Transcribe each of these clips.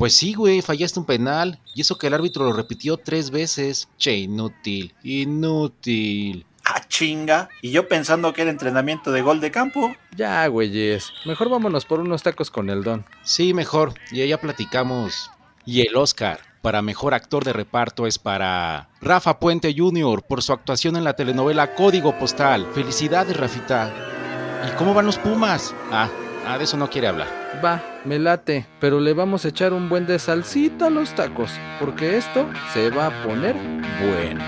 Pues sí, güey, fallaste un penal. Y eso que el árbitro lo repitió tres veces. Che, inútil, inútil. Ah, chinga. Y yo pensando que era entrenamiento de gol de campo. Ya, güeyes. Mejor vámonos por unos tacos con el don. Sí, mejor. Y ya platicamos. Y el Oscar para mejor actor de reparto es para Rafa Puente Jr. por su actuación en la telenovela Código Postal. Felicidades, Rafita. ¿Y cómo van los Pumas? Ah, ah, de eso no quiere hablar. Va, me late, pero le vamos a echar un buen de salsita a los tacos, porque esto se va a poner bueno.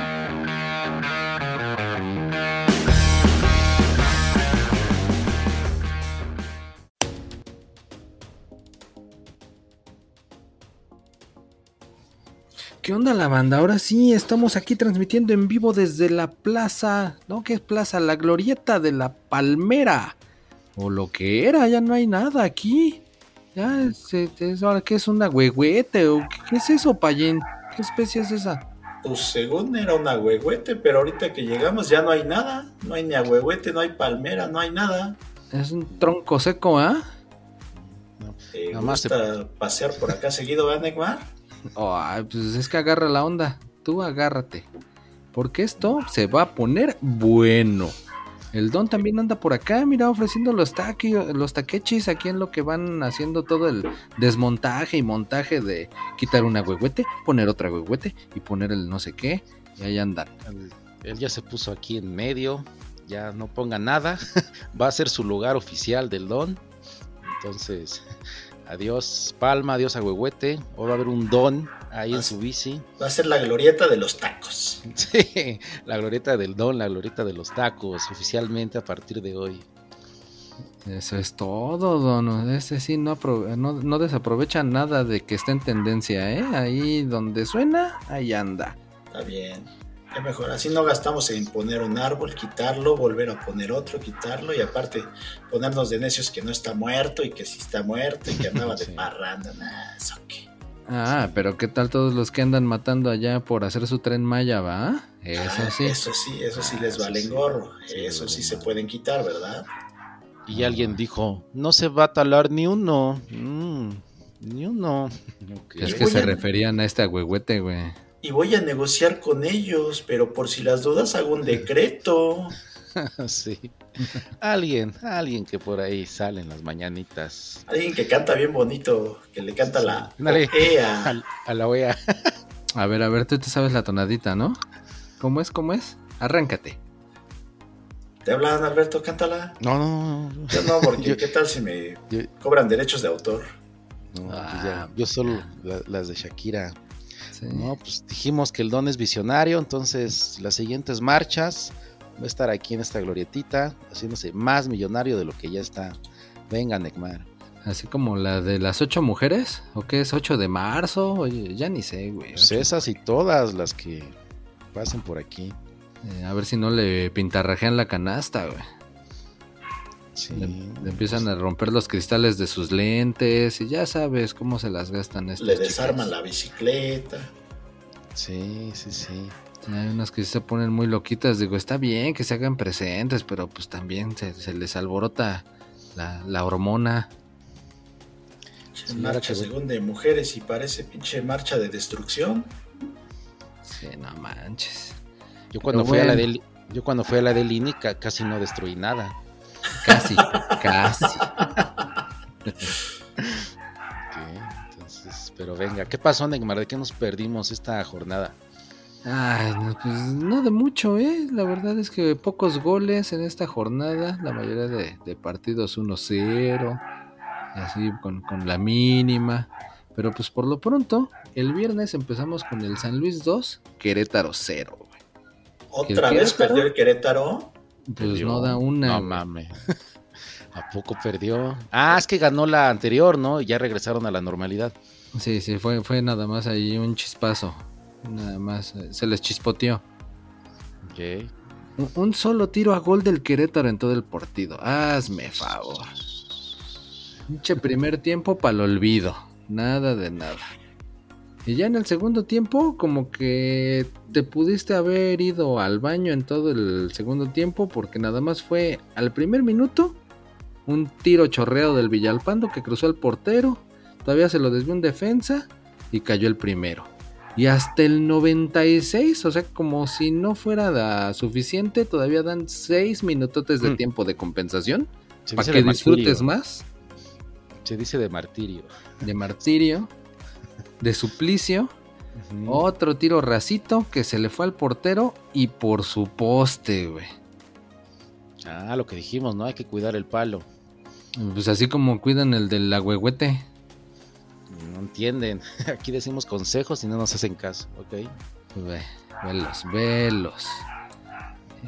¿Qué onda la banda? Ahora sí, estamos aquí transmitiendo en vivo desde la plaza, ¿no? ¿Qué es plaza? La glorieta de la palmera. O lo que era, ya no hay nada aquí. Ya, es, es, ahora qué es una huehuete o qué es eso, Payén. ¿Qué especie es esa? Pues según era una huehuete, pero ahorita que llegamos ya no hay nada. No hay ni huehuete, no hay palmera, no hay nada. Es un tronco seco, ¿ah? ¿eh? ¿Te gusta pasear por acá seguido, ¿verdad, Neymar? Oh, pues es que agarra la onda. Tú agárrate. Porque esto se va a poner bueno. El Don también anda por acá, mira, ofreciendo los, taqui, los taquechis aquí en lo que van haciendo todo el desmontaje y montaje de quitar una huehuete, poner otra huehuete y poner el no sé qué. Y ahí andan. Él ya se puso aquí en medio, ya no ponga nada. va a ser su lugar oficial del Don. Entonces, Adiós Palma, adiós Agüehuete. Hoy va a haber un don ahí en su bici. Va a ser la glorieta de los tacos. Sí, la glorieta del don, la glorieta de los tacos, oficialmente a partir de hoy. Eso es todo, don. Ese sí no, no, no, desaprovecha nada de que esté en tendencia, ¿eh? Ahí donde suena, ahí anda. Está bien. Es mejor, así no gastamos en poner un árbol, quitarlo, volver a poner otro, quitarlo y aparte ponernos de necios que no está muerto y que sí está muerto y que andaba de parranda, nada, eso qué. Ah, pero ¿qué tal todos los que andan matando allá por hacer su tren Maya, va? Eso ah, sí. Eso sí, eso sí les vale gorro. eso sí se pueden quitar, ¿verdad? Y alguien dijo, no se va a talar ni uno. Mm, ni uno. Es que se referían a este agüehuete, güey y voy a negociar con ellos, pero por si las dudas hago un decreto. sí. Alguien, alguien que por ahí sale en las mañanitas. Alguien que canta bien bonito, que le canta la OEA. A, la OEA. a ver, a ver, tú te sabes la tonadita, ¿no? ¿Cómo es? ¿Cómo es? Arráncate. ¿Te hablan, Alberto? Cántala. No, no, no. Yo no, porque ¿qué tal si me cobran derechos de autor? No, pues ya, yo solo las de Shakira. No, pues dijimos que el don es visionario, entonces las siguientes marchas va a estar aquí en esta glorietita, haciéndose más millonario de lo que ya está. Venga, Necmar. Así como la de las ocho mujeres, ¿o qué es 8 de marzo? Oye, ya ni sé, güey. Pues esas y todas las que pasen por aquí. Eh, a ver si no le pintarrajean la canasta, güey. Sí. Le, empiezan a romper los cristales de sus lentes y ya sabes cómo se las gastan estas Le desarman la bicicleta. Sí, sí, sí. Hay unas que se ponen muy loquitas. Digo, está bien que se hagan presentes, pero pues también se, les alborota la, hormona. marcha según de mujeres y parece pinche marcha de destrucción. Sí, no manches. Yo cuando fui a la de yo cuando fui a la de Línica casi no destruí nada. Casi, casi. entonces, pero venga, ¿qué pasó, Neymar? ¿De qué nos perdimos esta jornada? Ay, no, pues no de mucho, ¿eh? La verdad es que pocos goles en esta jornada, la mayoría de, partidos 1-0. así con, con la mínima. Pero pues por lo pronto, el viernes empezamos con el San Luis 2, Querétaro 0. güey. ¿Otra ¿El vez Querétaro? perdió el Querétaro? Pues Perdió. no da una. No mames. ¿A poco perdió? Ah, es que ganó la anterior, ¿no? Y ya regresaron a la normalidad. Sí, sí, fue, fue nada más ahí un chispazo. Nada más, eh, se les chispoteó. Ok. Un, un solo tiro a gol del Querétaro en todo el partido. Hazme favor. Pinche primer tiempo para el olvido. Nada de nada. Y ya en el segundo tiempo, como que te pudiste haber ido al baño en todo el segundo tiempo, porque nada más fue al primer minuto un tiro chorreado del Villalpando que cruzó al portero. Todavía se lo desvió un defensa y cayó el primero. Y hasta el 96, o sea, como si no fuera da- suficiente, todavía dan 6 minutotes de Mm. tiempo de compensación Se para que disfrutes martirio. más Se dice de martirio. de martirio, de suplicio. Otro tiro racito que se le fue al portero y por su poste, güey. Ah, lo que dijimos, ¿no? Hay que cuidar el palo. Pues así como cuidan el del agüehuete. No entienden. Aquí decimos consejos y no nos hacen caso, ¿ok? Ve, velos, velos.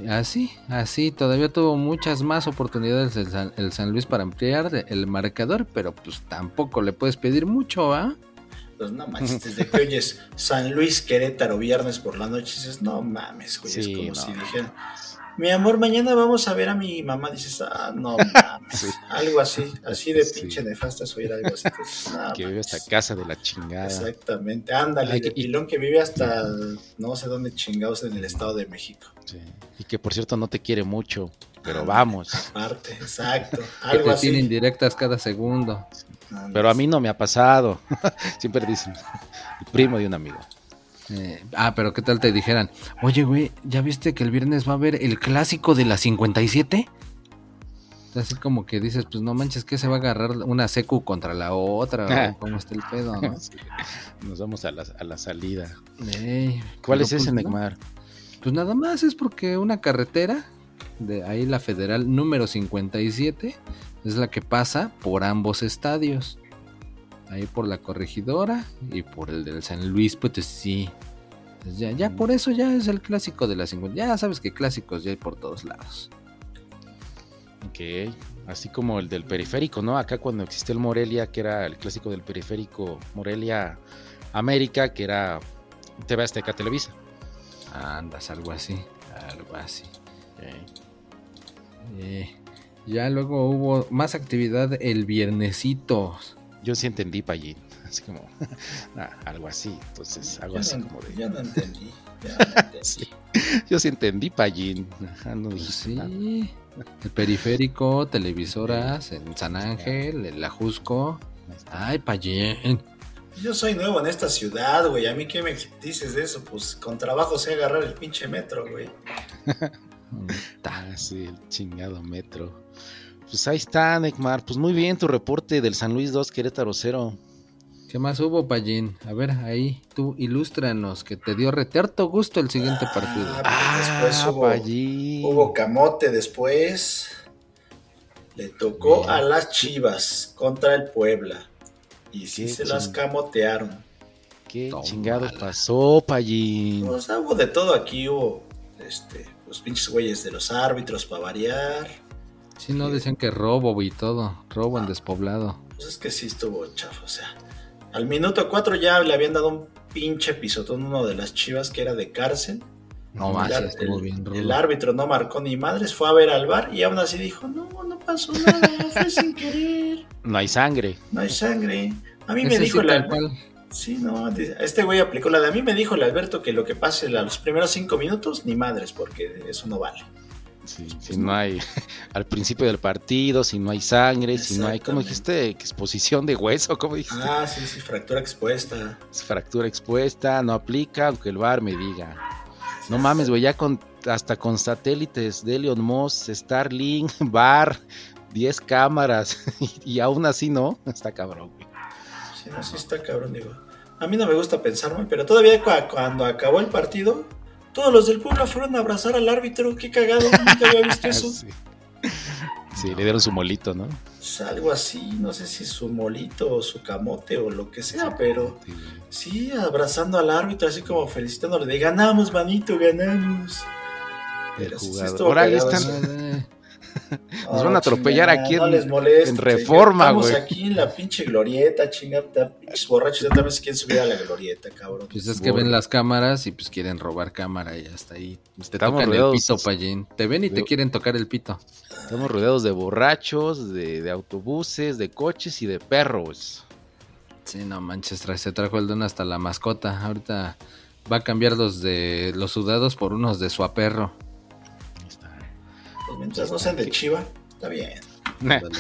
Así, así, todavía tuvo muchas más oportunidades el San, el San Luis para ampliar el marcador, pero pues tampoco le puedes pedir mucho, ¿ah? Pues no manches, desde que oyes San Luis Querétaro viernes por la noche, dices, no mames, güey. Sí, es como no. si dijeran, mi amor, mañana vamos a ver a mi mamá. Dices, ah, no mames. Sí. Algo así, así de Sí. pinche nefasta oír algo así. Entonces, no que vive esta casa de la chingada. Exactamente, ándale, Ay, de y- pilón que vive hasta no sé dónde chingados en el Estado de México. Sí. Y que por cierto no te quiere mucho, pero Ándale. vamos. Aparte, exacto, Que algo te así. tienen indirectas cada segundo. Ándale. Pero a mí no me ha pasado. Siempre dicen, el primo de un amigo. Eh, ah, pero ¿qué tal te dijeran? Oye, güey, ¿ya viste que el viernes va a haber el clásico de la 57? Así como que dices, pues no manches, que se va a agarrar una secu contra la otra, cómo está el pedo, ¿no? Sí. Nos vamos a la, a la salida. ¿Cuál es ese, pues. Neymar? Pues nada más es porque una carretera, de ahí la federal número 57, es la que pasa por ambos estadios. Ahí por la corregidora y por el del San Luis Potosí. Pues ya, ya por eso ya es el clásico de la 50. Ya sabes que clásicos ya hay por todos lados. Ok. Así como el del periférico, ¿no? Acá cuando existió el Morelia, que era el clásico del periférico Morelia América, que era TV Azteca Televisa. Andas, algo así, algo así. Eh, ya luego hubo más actividad el viernesito. Yo sí entendí Pallín. Así como, algo así. Entonces, algo así no, como de. ya no entendí. ya no entendí. Sí. Yo sí entendí Pallín. Ajá, no Pues sí. nada. El periférico, televisoras en San Ángel, el Ajusco. Está. Ay, Payén. Yo soy nuevo en esta ciudad, güey. A mí qué me dices de eso, pues con trabajo sé agarrar el pinche metro, güey. Ta. Ah, sí, el chingado metro. Pues ahí está, Neymar. Pues muy bien tu reporte del San Luis 2 Querétaro 0. ¿Qué más hubo, Payín? A ver, ahí, tú ilústranos, que te dio reterto gusto el siguiente partido. Ah, después hubo- Pallín. Hubo camote después. Le tocó Bien. a las Chivas contra el Puebla. Y sí Qué se las camotearon. ¿Qué Tómala. chingado pasó, Pallín? O sea, hubo de todo aquí. Hubo este, los pinches güeyes de los árbitros para variar. Sí, no decían que robo y todo, robo en despoblado. Pues es que sí estuvo chafa. O sea, al minuto 4 ya le habían dado un pinche pisotón a uno de las Chivas que era de cárcel. No El más, estuvo el, bien el rudo. árbitro no marcó ni madres, fue a ver al bar y aún así dijo, no, no pasó nada, fue sin querer, No hay sangre. no hay sangre. A mí me dijo sí, el cual. sí, no, este güey aplicó la de a mí me dijo el Alberto que lo que pase a los primeros cinco minutos, ni madres, porque eso no vale. Sí, si no hay al principio del partido, si no hay sangre, si no hay, ¿cómo dijiste? Exposición de hueso, ¿cómo dijiste? Ah, sí, sí, fractura expuesta. Fractura expuesta, no aplica, aunque el bar me diga. No mames, güey, ya con hasta con satélites de Elon Musk, Starlink, bar, 10 cámaras y, y aún así no, está cabrón, güey. Sí, no, sí está cabrón, digo. A mí no me gusta pensar mal, pero todavía cua- cuando acabó el partido, todos los del Puebla fueron a abrazar al árbitro, qué cagado, nunca había visto eso. Sí. Sí, le dieron su molito, ¿no? Pues algo así, no sé si su molito o su camote o lo que sea, pero Sí, sí, abrazando al árbitro, así como felicitándole de ganamos, manito, ganamos. El Pero sí, sí jugador. estuvo Ahora ahí cagado están- Nos van a atropellar chingada, aquí no en- les moleste, en chinga. Reforma, Estamos güey. aquí en la pinche glorieta, chingada. Pinches borrachos ya también se quieren subir a la glorieta, cabrón. Pues es que ven las cámaras y pues quieren robar cámara y hasta ahí. Pues te Estamos tocan el rodeados. pito, Pallín. Te ven y te quieren tocar el pito. Estamos rodeados de borrachos, de, de autobuses, de coches y de perros. Sí, no manches, tra- se trajo el don hasta la mascota. Ahorita va a cambiar los de los sudados por unos de su aperro. Mientras no sean de chiva, está bien.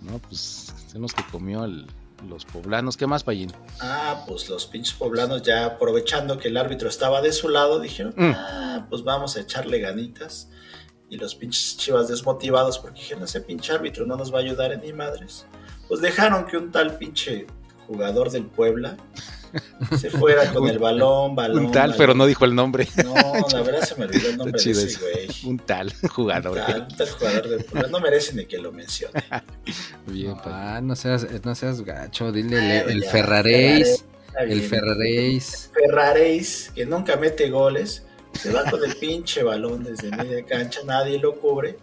No, pues los que comió el- los poblanos. ¿Qué más, Payín? Ah, pues los pinches poblanos ya aprovechando que el árbitro estaba de su lado, dijeron, Mm. ah, pues vamos a echarle ganitas. Y los pinches chivas desmotivados porque dijeron, ese pinche árbitro no nos va a ayudar en ni madres. Pues dejaron que un tal pinche jugador del Puebla se fuera con Un- el balón, balón. Un tal, balón. pero no dijo el nombre. No, la verdad se me olvidó el nombre de ese güey. Un tal Un jugador. tal, un tal jugador Puebla. No merece ni que lo mencione. Bien. Ah, no seas, no seas gacho, dile Ah, el, el ya, Ferraréis. El. Ferraréis. Ferraréis, que nunca mete goles, se va con el pinche balón desde media cancha, nadie lo cubre,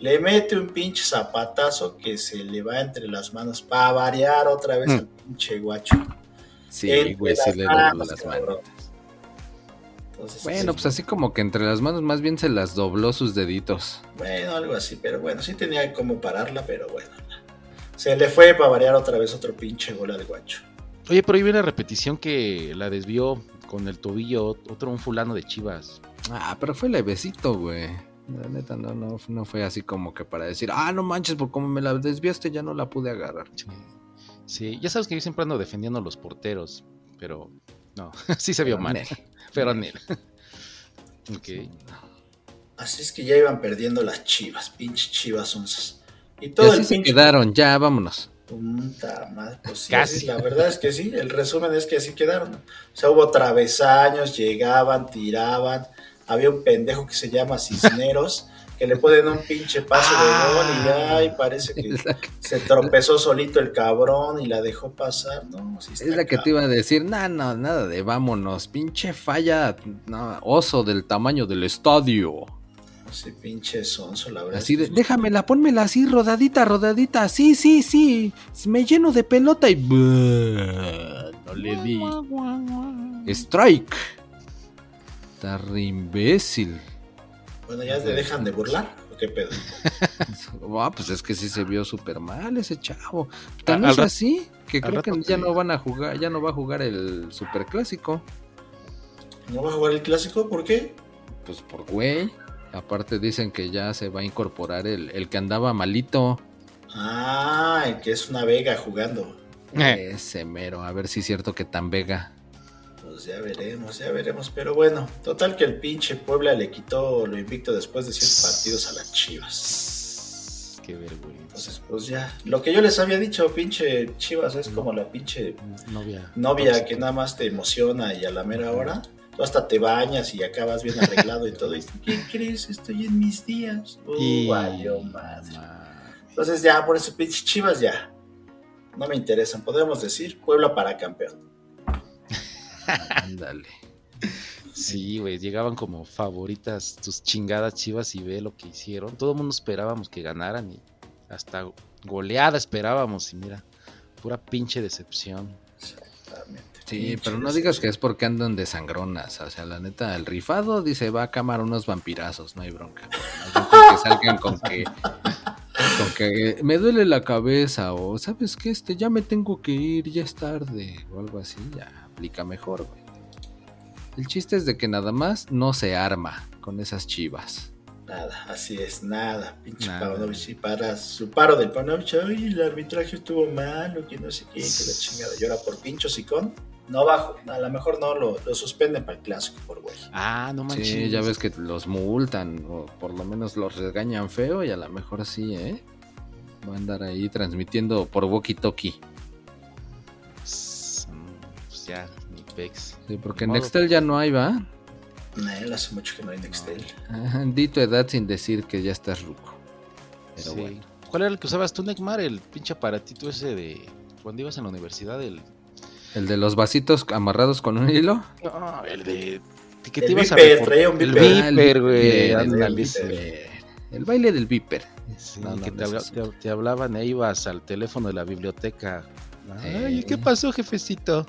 le mete un pinche zapatazo que se le va entre las manos para variar otra vez Mm. al pinche guacho. Sí, güey, sí le dobló las manos. Entonces, Bueno, pues así como que entre las manos más bien se las dobló sus deditos. Bueno, algo así, pero bueno, sí tenía como pararla, pero bueno. Se le fue para variar otra vez otro pinche gol al guacho. Oye, pero ahí viene la repetición que la desvió con el tobillo otro un fulano de Chivas. Ah, pero fue levecito, güey. La neta, no, no, no fue así como que para decir, ah, no manches, por como me la desviaste ya no la pude agarrar. Sí. Sí, ya sabes que yo siempre ando defendiendo a los porteros, pero no, sí se vio mal. Nel. Pero Nel. Ok. Así es que ya iban perdiendo las chivas, pinche chivas onzas. Y Y todo así el se pinche quedaron, ya, vámonos. Puta madre, pues sí, Casi. la verdad es que sí, el resumen es que así quedaron. O sea, hubo travesaños, llegaban, tiraban. Había un pendejo que se llama Cisneros, que le ponen un pinche paso de gol y ya, y parece que la se tropezó solito el cabrón y la dejó pasar. No, es la que te iba a decir, no, no, nada de vámonos, pinche falla, no, oso del tamaño del estadio. Sí, pinche sonso, la verdad. Así de, déjamela, pónmela así, rodadita, rodadita, sí, sí, sí, me lleno de pelota y... No le di. Strike. Está re imbécil. Bueno, ya te dejan de burlar. ¿O qué pedo? Ah, pues es que sí se vio súper mal ese chavo. Tan es así que creo que rato ya no van a jugar, ya no va a jugar el superclásico. ¿No va a jugar el clásico? ¿Por qué? Pues por güey. Aparte dicen que ya se va a incorporar el, el que andaba malito. Ah, el que es una vega jugando. Eh. Ese mero, a ver si es cierto que tan vega. Pues ya veremos, ya veremos. Pero bueno, total que el pinche Puebla le quitó lo invicto después de siete partidos a las Chivas. Qué vergüenza. Entonces, pues ya, lo que yo les había dicho, pinche Chivas es como la pinche Novia. que nada más te emociona y a la mera hora tú hasta te bañas y acabas bien arreglado y todo. Y ¿qué crees? Estoy en mis días. Uh, Y- valió madre. Entonces ya, por eso pinche Chivas ya. No me interesan. Podemos decir Puebla para campeón. Ándale. Sí, güey, llegaban como favoritas tus chingadas chivas y ve lo que hicieron. Todo el mundo esperábamos que ganaran y hasta goleada esperábamos y mira, pura pinche decepción. Exactamente. Sí, pero no digas que es porque andan de sangronas. O sea, la neta, el rifado dice va a camar unos vampirazos, no hay bronca. Con que salgan con que, con que me duele la cabeza o sabes que este ya me tengo que ir, ya es tarde o algo así, ya aplica mejor, güey. El chiste es de que nada más no se arma con esas chivas. Nada, así es, nada. Pinche Nada. Paunovic y para su paro del Paunovic. Ay, el arbitraje estuvo malo, que no sé qué, que la chingada. Llora por pincho sicón. No bajo, a lo mejor no lo, lo suspenden para el clásico por güey. Ah, no manches. Sí, ya ves que los multan o por lo menos los regañan feo y a lo mejor así, ¿eh? Va a andar ahí transmitiendo por walkie-talkie. Pues, ya, ni pex. Sí, porque en modo. Nextel ya no hay, ¿va? Nah, él hace mucho que no hay Nextel. Ajá, Di tu edad sin decir que ya estás ruco. Pero Sí. bueno. ¿Cuál era el que usabas tú, Neymar? El pinche aparatito ese de cuando ibas en la universidad, el... ¿El de los vasitos amarrados con un hilo? No, el de... que te El ibas a Viper, traía un El Viper. Ah, el Viper, güey. El. El baile del viper. Sí, No, no, que no te, es habla- así. te- te hablaban e ibas al teléfono de la biblioteca. Ay, Eh. ¿qué pasó, jefecito?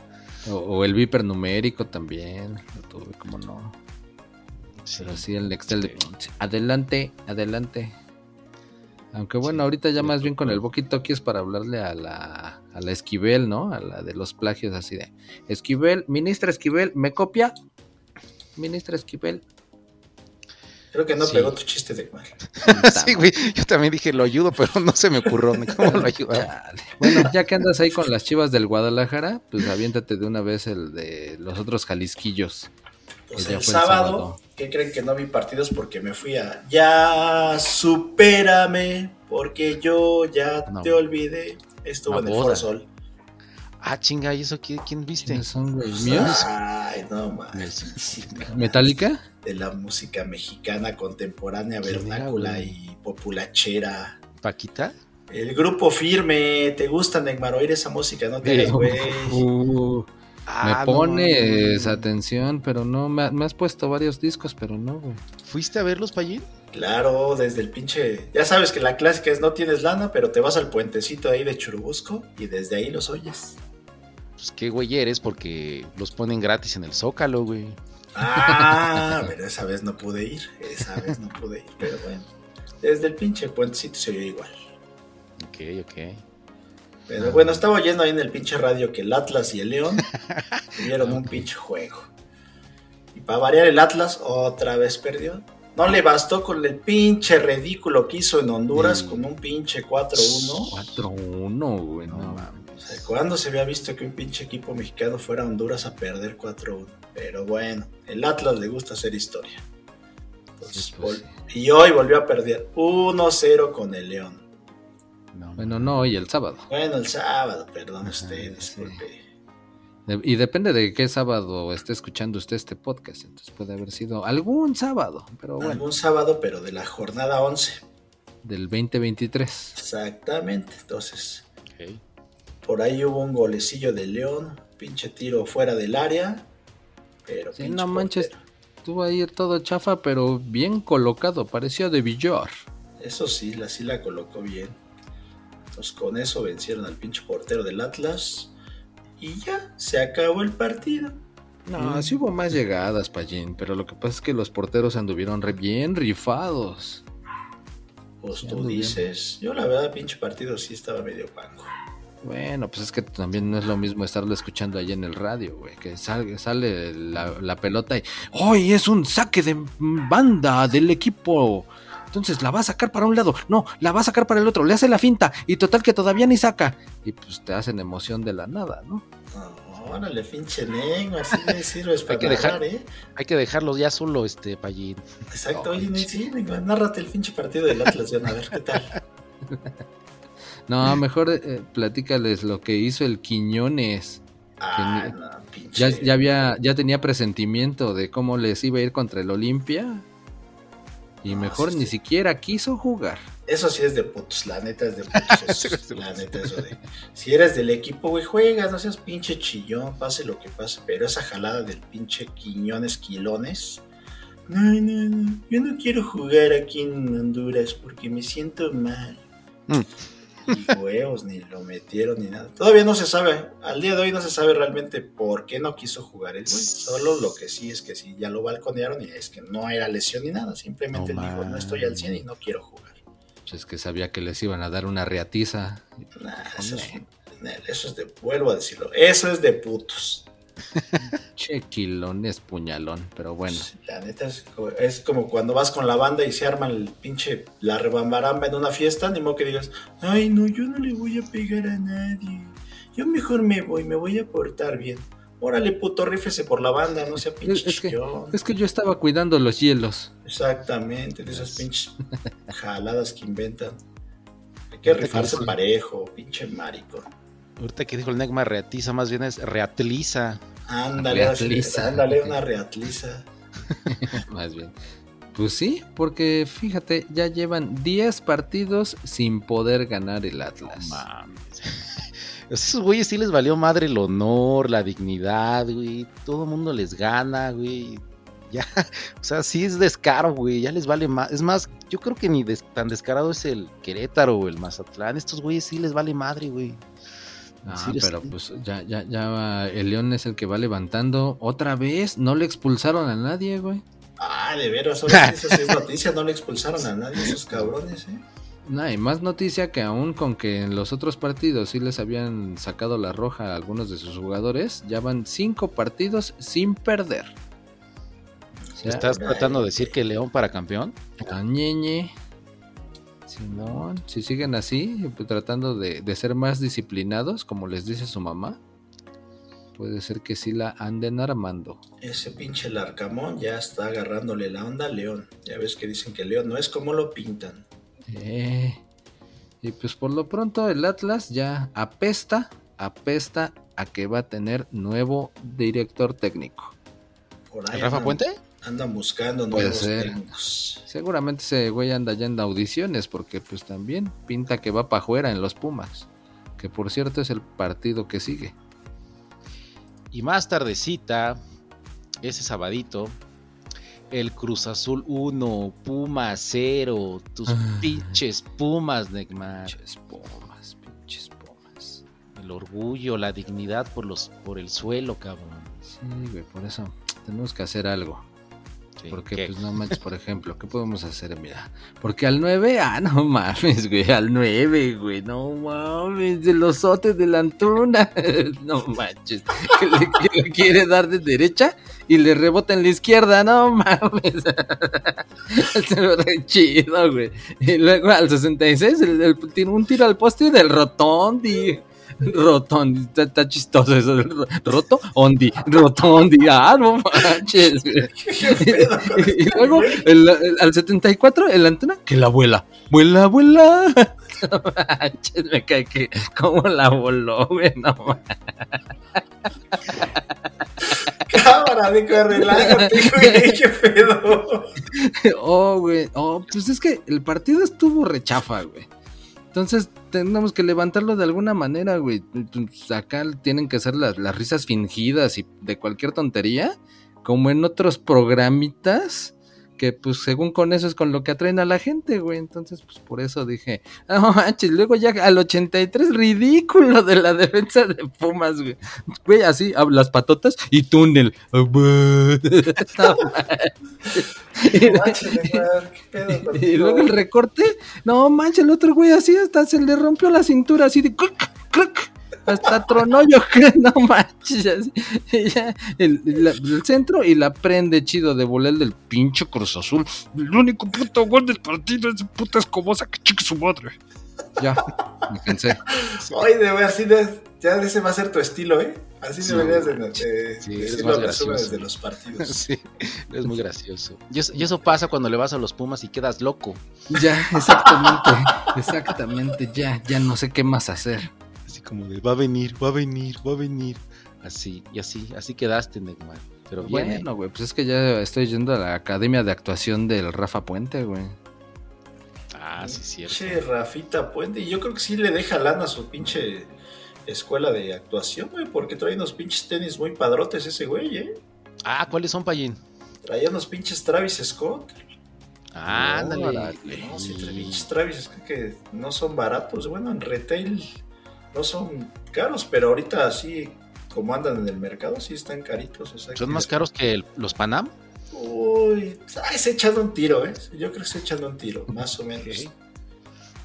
O, o el viper numérico también. Lo tuve, como no. Pero sí, el Nextel de... Adelante, adelante. Aunque bueno, Sí, ahorita ya más bien con el. Boki es para hablarle a la, a la Esquivel, ¿no? A la de los plagios así de... Esquivel, ministra Esquivel, ¿me copia? Ministra Esquivel. Creo que no Sí. pegó tu chiste de mal. sí, güey. Yo también dije, lo ayudo, pero no se me ocurrió. ni ¿Cómo lo ayudo? Chale. Bueno, ya que andas ahí con las chivas del Guadalajara, pues aviéntate de una vez el de los otros jalisquillos. Pues Ya el el sábado, sábado. ¿qué creen que no vi partidos? Porque me fui a Ya supérame, porque yo ya No. te olvidé. Estuvo en el boda. Foro Sol. Ah, chinga, ¿y eso quién, quién viste? ¿Quiénes son, güey? ¿Míos? Ay, no mames. Sí, ¿Metallica? De la música mexicana contemporánea, ¿Quién era, vernácula y populachera. ¿Paquita? El grupo firme, ¿te gusta Neymar oír esa música? No te hagas, güey. Uh, Ah, me pones no, no. atención, pero no, me has puesto varios discos, pero no, güey. ¿Fuiste a verlos, Payín? Claro, desde el pinche. Ya sabes que la clásica es no tienes lana, pero te vas al puentecito ahí de Churubusco y desde ahí los oyes. Pues qué güey eres, porque los ponen gratis en el Zócalo, güey. Ah, pero esa vez no pude ir. Esa vez no pude ir, pero bueno. Desde el pinche puentecito se oye igual. Ok, ok. Pero bueno, estaba oyendo ahí en el pinche radio que el Atlas y el León tuvieron un pinche juego. Y para variar, el Atlas otra vez perdió. No le bastó con el pinche ridículo que hizo en Honduras Sí. con un pinche 4-1. 4-1, güey, no, No, mames. O sea, ¿Cuándo se había visto que un pinche equipo mexicano fuera a Honduras a perder 4-1? Pero bueno, el Atlas le gusta hacer historia. Entonces, Sí, pues, Y hoy volvió a perder 1-0 con el León. No, Bueno, no, hoy el sábado. Bueno, el sábado, perdón Ajá, usted, sí. disculpe. Y depende de qué sábado esté escuchando usted este podcast. Entonces puede haber sido algún sábado, pero bueno, Algún sábado, pero de la jornada 11. del 2023. Exactamente. Entonces, ok. Por ahí hubo un golecillo de León, pinche tiro fuera del área. Pero Sí, no manches. Estuvo ahí todo chafa, pero bien colocado. Parecía de billar. Eso sí, la sí la colocó bien. Entonces con eso vencieron al pinche portero del Atlas. Y ya, se acabó el partido. No, sí hubo más llegadas, Pallín, pero lo que pasa es que los porteros anduvieron re bien rifados. Pues Sí, tú bien. dices. Yo la verdad, pinche partido sí estaba medio pango. Bueno, pues es que también no es lo mismo estarlo escuchando ahí en el radio, güey, que sale, sale la, la pelota y ¡Hoy es un saque de banda del equipo! Entonces la va a sacar para un lado, no, la va a sacar para el otro, le hace la finta y total que todavía ni saca. Y pues te hacen emoción de la nada, ¿no? Órale, pinche Neymar, así me sirves para que dejar- ¿eh? Hay que dejarlos ya solo, este, Payín. Exacto, oye, sí, nárrate el pinche partido del Atlas, ya, a ver qué tal. No, mejor eh, platícales lo que hizo el Quiñones. Ah, ni- no, pinche. Ya, ya había, ya tenía presentimiento de cómo les iba a ir contra el Olimpia. Y mejor sí, ni sí. siquiera quiso jugar. Eso sí es de putos, la neta es de putos. eso, la neta eso de. Si eres del equipo, güey, juegas, no seas pinche chillón, pase lo que pase. Pero esa jalada del pinche Quiñones Quilones. No, no, no. Yo no quiero jugar aquí en Honduras porque me siento mal. Mm. Y huevos, ni lo metieron ni nada. Todavía no se sabe, al día de hoy no se sabe realmente por qué no quiso jugar el güey. Solo lo que sí es que sí, ya lo balconearon y es que no era lesión ni nada. Simplemente No dijo, no estoy al 100 y no quiero jugar. Pues es que sabía que les iban a dar una reatiza. Nah, eso, es, eso es de, vuelvo a decirlo, eso es de putos. Che, quilones, puñalón. Pero bueno, La neta es, co- es como cuando vas con la banda y se arma el pinche la rebambaramba en una fiesta, ni modo que digas, ay no, yo no le voy a pegar a nadie. Yo mejor me voy, me voy a portar bien. Órale, puto, rífese por la banda, no sea pinche Es que- chillón. es que yo estaba cuidando los hielos. Exactamente, de esas pinches jaladas que inventan. Hay que que rifarse parejo, pinche marico. Ahorita que dijo el Negma reatiza, más bien es reatliza. Ándale, Reatliza. ándale, una reatliza. Más bien. Pues sí, porque fíjate, ya llevan 10 partidos sin poder ganar el Atlas. No mames. Esos güeyes sí les valió madre el honor, la dignidad, güey. Todo el mundo les gana, güey. Ya, o sea, sí es descaro, güey. Ya les vale más. Es más, yo creo que ni des- tan descarado es el Querétaro o el Mazatlán. Estos güeyes sí les vale madre, güey. Ah, pero pues ya, ya, ya va- el León es el que va levantando. Otra vez, no le expulsaron a nadie, güey. Ah, de veras, ahora eso sí es noticia, no le expulsaron a nadie esos cabrones, ¿eh? No, y más noticia que aún con que en los otros partidos sí les habían sacado la roja a algunos de sus jugadores, ya van cinco partidos sin perder. O sea, ¿Estás tratando de decir que León para campeón? ñeñe. Simón, si siguen así, tratando de, de ser más disciplinados, como les dice su mamá, puede ser que sí la anden armando. Ese pinche Larcamón ya está agarrándole la onda a León. Ya ves que dicen que León no es como lo pintan. Eh, y pues por lo pronto el Atlas ya apesta, apesta a que va a tener nuevo director técnico. Por ahí ¿Rafa Puente? Andan buscando Puede nuevos ser. técnicos. Seguramente ese güey anda ya en audiciones porque pues también pinta que va para afuera en los Pumas. Que por cierto es el partido que sigue. Y más tardecita, ese sabadito, el Cruz Azul 1, Puma 0, tus Ah. pinches Pumas, Neymar. Pinches Pumas, pinches Pumas. El orgullo, la dignidad por los por el suelo, cabrón. Sí, güey, por eso tenemos que hacer algo. Sí, Porque, ¿qué? pues no manches, por ejemplo, ¿qué podemos hacer? Mira, porque al 9, ah, no mames, güey, al 9, güey, no mames, de los sotes de la Antuna, no manches, que le, que le quiere dar de derecha y le rebota en la izquierda, no mames, se ve re chido, güey, y luego al 66, el, el- tiene un tiro al poste del Rotondi. Rotondi, está, está chistoso eso. Roto, Ondi, Rotondi, ah, no manches, y luego el- el- al 74 el antena que la vuela vuela vuela. No manches, me cae que cómo la voló güey no manches. Cámara de relájate, güey, qué pedo. oh güey. Oh pues es que el partido estuvo rechafa güey. Entonces tenemos que levantarlo de alguna manera güey. Acá tienen que ser las, las risas fingidas y de cualquier tontería como en otros programitas que pues según con eso es con lo que atraen a la gente, güey. Entonces, pues por eso dije, no manches, luego ya al 83, ridículo de la defensa de Pumas, güey. Güey, así, las patotas y túnel. Y luego el recorte, no manches, el otro güey así hasta se le rompió la cintura así de cruc, cruc, hasta tronó yo creo, no manches, y ya, el, la- el centro y la prende chido de volar del pinche Cruz Azul. El único puto gol del partido es de puta escobosa que chique su madre. Ya, me cansé. Ay, de ver, así de, ya ese va a ser tu estilo, ¿eh? Así Sí, deberías de, de, sí, eres más los resúmenes gracioso. de los partidos. Sí, es muy gracioso. Y eso, y eso pasa cuando le vas a los Pumas y quedas loco. Ya, exactamente, exactamente, ya, ya no sé qué más hacer. Como de, va a venir, va a venir, va a venir. Así, y así, así quedaste, Neymar. Pero bien, ¿eh? Bueno, güey, pues es que ya estoy yendo a la academia de actuación del Rafa Puente, güey. Ah, sí, cierto. Che, Rafita Puente, y yo creo que sí le deja lana a su pinche escuela de actuación, güey, porque trae unos pinches tenis muy padrotes ese güey, ¿eh? Ah, ¿cuáles son, Payín? Traía unos pinches Travis Scott. Ah, ándale. No, sí, trae Y- pinches Travis Scott que no son baratos, bueno, en retail no son caros, pero ahorita así como andan en el mercado, sí están caritos. O sea, ¿Son que- más caros que el- los Panam? Uy, ay, se echan un tiro, ¿eh? Yo creo que se echan un tiro, más o menos.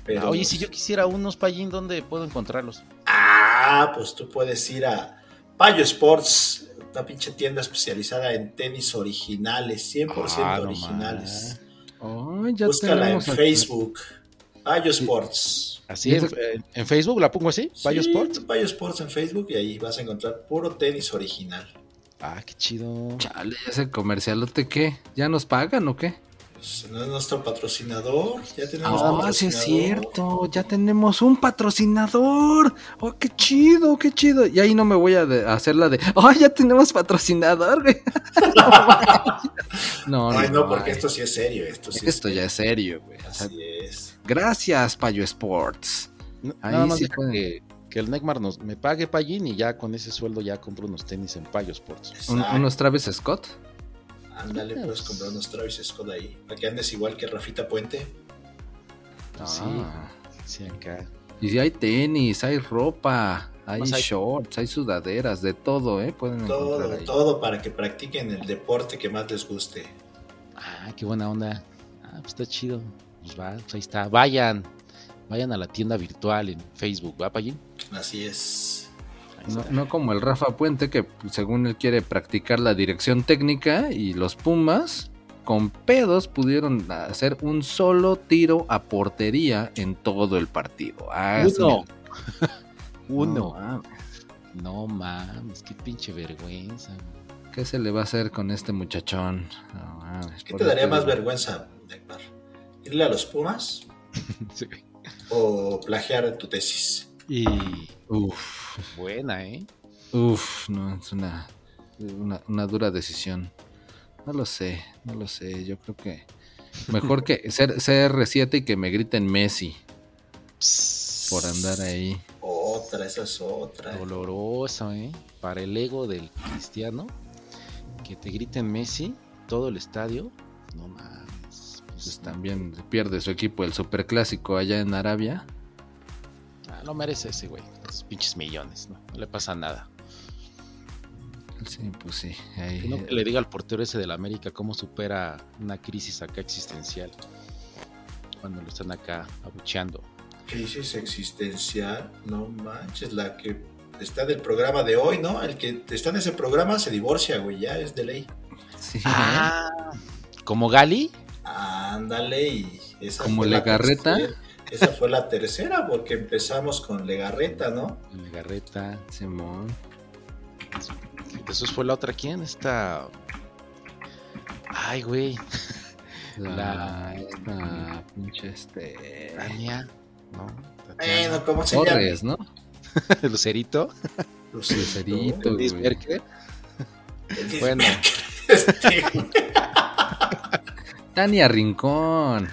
Pero, Ah, oye, si yo quisiera unos Payín, ¿dónde puedo encontrarlos? Ah, pues tú puedes ir a Payo Sports, una pinche tienda especializada en tenis originales, 100% Ah, no originales. Oh, ya Búscala en Facebook. Sports. Así, en, en Facebook la pongo así, Payo Sí, Sports. Payo Sports en Facebook y ahí vas a encontrar puro tenis original. Ah, qué chido. Chale, ese comercialote, ¿qué? ¿Ya nos pagan o qué? Pues, no es nuestro patrocinador. Ya tenemos un Ah, sí es patrocinador. cierto, ya tenemos un patrocinador. Oh, qué chido, qué chido. Y ahí no me voy a de- a hacer la de, oh, ya tenemos patrocinador, güey. no, Ay, no, no, porque ay. esto sí es serio. Esto, sí esto es ya es serio, güey. O sea, Así es. gracias, Payo Sports. Ahí Nada más sí que, que el Neymar nos, me pague Pallín y ya con ese sueldo ya compro unos tenis en Payo Sports. Un- unos Travis Scott. Ándale, puedes pues. comprar unos Travis Scott ahí. Para que andes igual que Rafita Puente. Sí. Ah. Sí, acá. Y si hay tenis, hay ropa, hay hay- shorts, hay sudaderas, de todo, ¿eh? Pueden encontrar Todo, ahí. todo para que practiquen el deporte que más les guste. Ah, qué buena onda. Ah, pues está chido. Pues va, pues ahí está. Vayan. Vayan a la tienda virtual en Facebook, ¿va, Pallín? Así es. No, como el Rafa Puente, que según él quiere practicar la dirección técnica y los Pumas, con pedos, pudieron hacer un solo tiro a portería en todo el partido. Ah, Uno. Uno. No, mames. No mames, qué pinche vergüenza. ¿Qué se le va a hacer con este muchachón? No, mames, ¿Qué te daría más vergüenza, Neymar? ¿Irle a los Pumas Sí. o plagiar tu tesis? Y Uf, buena, ¿eh? uf, no, es una, una, una dura decisión. No lo sé, no lo sé. Yo creo que mejor que ser CR7 y que me griten Messi por andar ahí. Otra, esa es otra. Doloroso, ¿eh? Para el ego del cristiano, que te griten Messi, todo el estadio, no mames. Pues, Pues también pierde su equipo el superclásico allá en Arabia. Ah, lo merece ese güey, esos pinches millones, ¿no? No le pasa nada. Sí, pues sí. ahí- Que no que le diga al portero ese del América cómo supera una crisis acá existencial. Cuando lo están acá abucheando. Crisis existencial, no manches, la que está del programa de hoy, ¿no? El que está en ese programa se divorcia, güey, ya es de ley. sí, Ah, ¿como Gali? Ándale, y esa ¿Como la Legarreta? tercera- Esa fue la tercera, porque empezamos con Legarreta, ¿no? Legarreta. Simón. Eso fue la otra, ¿quién? Esta. Ay, güey. La, La- esta pinche este. Tania. ¿No? Bueno, ¿cómo se llama? Torres, ¿no? Lucerito. Lucerito. Lucerito. Bueno. Este, Tania Rincón.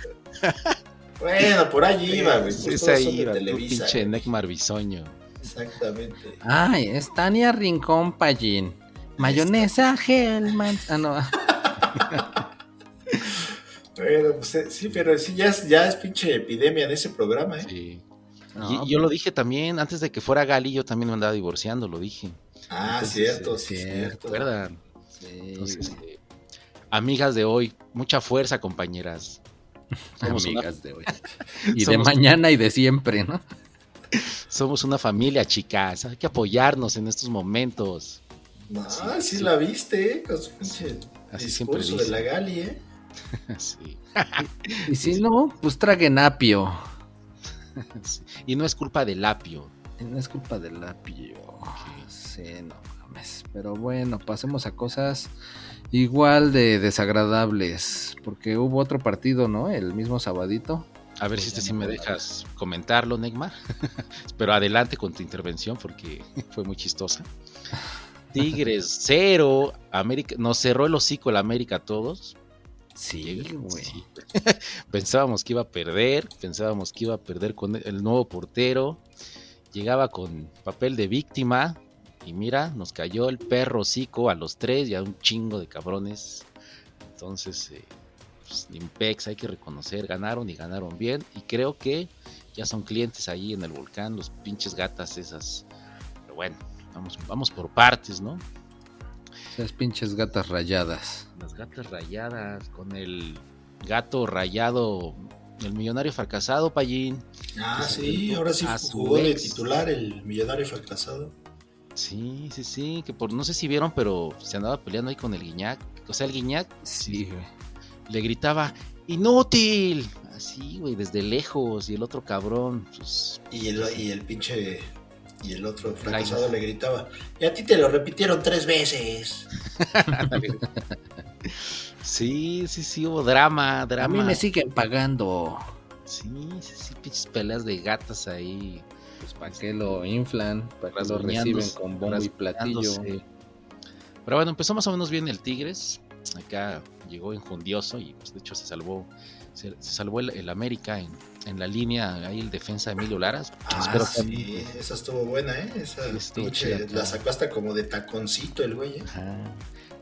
Bueno, por allí iba, güey. pues Es ahí, pinche. Necmar Bisoño. Exactamente. Ay, es Tania Rincón Pallín. Mayonesa Hellman. Ah, no. Bueno, pues eh, sí, pero sí, ya es, ya es pinche epidemia de ese programa, ¿eh? Sí. No, y yo lo dije también, antes de que fuera Gali, yo también me andaba divorciando, lo dije. Ah, Entonces, cierto, es sí, cierto. ¿Recuerdan? Sí, Entonces, eh, amigas de hoy, mucha fuerza, compañeras. Somos una, amigas de hoy. Y de mañana y de siempre, ¿no? somos una familia, chicas. Hay que apoyarnos en estos momentos. No, Sí, sí, sí. la viste, ¿eh? Con su pinche Así siempre discurso de dice. la Gali, ¿eh? Sí. Y si no, pues traguen apio. Sí. Y no es culpa del apio. No es culpa del apio. Sí, no mames. Pero bueno, pasemos a cosas igual de desagradables. Porque hubo otro partido, ¿no? El mismo sabadito. A ver si este sí me dejas comentarlo, Neymar. Pero adelante con tu intervención porque fue muy chistosa. Tigres cero, América, nos cerró el hocico el América a todos. Sí, güey. Sí. pensábamos que iba a perder, pensábamos que iba a perder con el nuevo portero. Llegaba con papel de víctima y mira, nos cayó el perro hocico a los tres y a un chingo de cabrones. Entonces, eh, pues, Impex hay que reconocer, ganaron y ganaron bien. Y creo que ya son clientes ahí en el volcán, los pinches gatas esas. Pero bueno, vamos, vamos por partes, ¿no? Esas pinches gatas rayadas. Las gatas rayadas, con el gato rayado, el millonario fracasado, Pallín. Ah, sí, ahora sí jugó de titular el millonario fracasado. Sí, sí, sí, que por no sé si vieron, pero se andaba peleando ahí con el Guiñac. O sea, el Guiñac Sí, güey. le gritaba, ¡inútil! Así, güey, desde lejos. Y el otro cabrón, pues, Y el, y el pinche. Y el otro fracasado le gritaba: Y a ti te lo repitieron tres veces. Sí, sí, sí, hubo drama, drama. A mí me siguen pagando. Sí, sí, sí, pinches peleas de gatas ahí. Pues para qué lo inflan, para qué lo reciben con bombo y platillo. Pero bueno, empezó más o menos bien el Tigres. Acá llegó enjundioso y pues de hecho se salvó. Se, se salvó el, el América en, en la línea, ahí el defensa Emilio Laras. Ah, Espero que- sí, esa estuvo buena, ¿eh? Esa estuvo chida. la sacó hasta como de taconcito el güey. ¿eh? Ajá.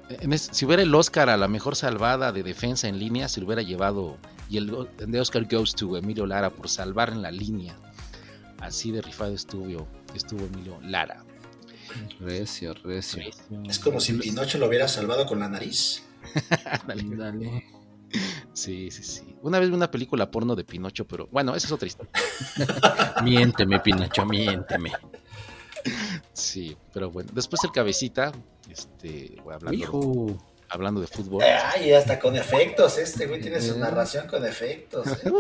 En es- si hubiera el Oscar a la mejor salvada de defensa en línea, se lo hubiera llevado. Y el go- de Oscar goes to Emilio Lara por salvar en la línea. Así de rifado estuvo, estuvo Emilio Lara. Recio, recio. Es como si Pinocho lo hubiera salvado con la nariz. Ándale. Dale. Sí, sí, sí. Una vez vi una película porno de Pinocho, pero bueno, esa es otra historia. Miénteme, Pinocho, miénteme. Sí, pero bueno. Después el cabecita, este, hablando, Hijo. Hablando de fútbol. Ay, hasta con efectos. Este güey tiene su Eh. narración con efectos. ¿eh?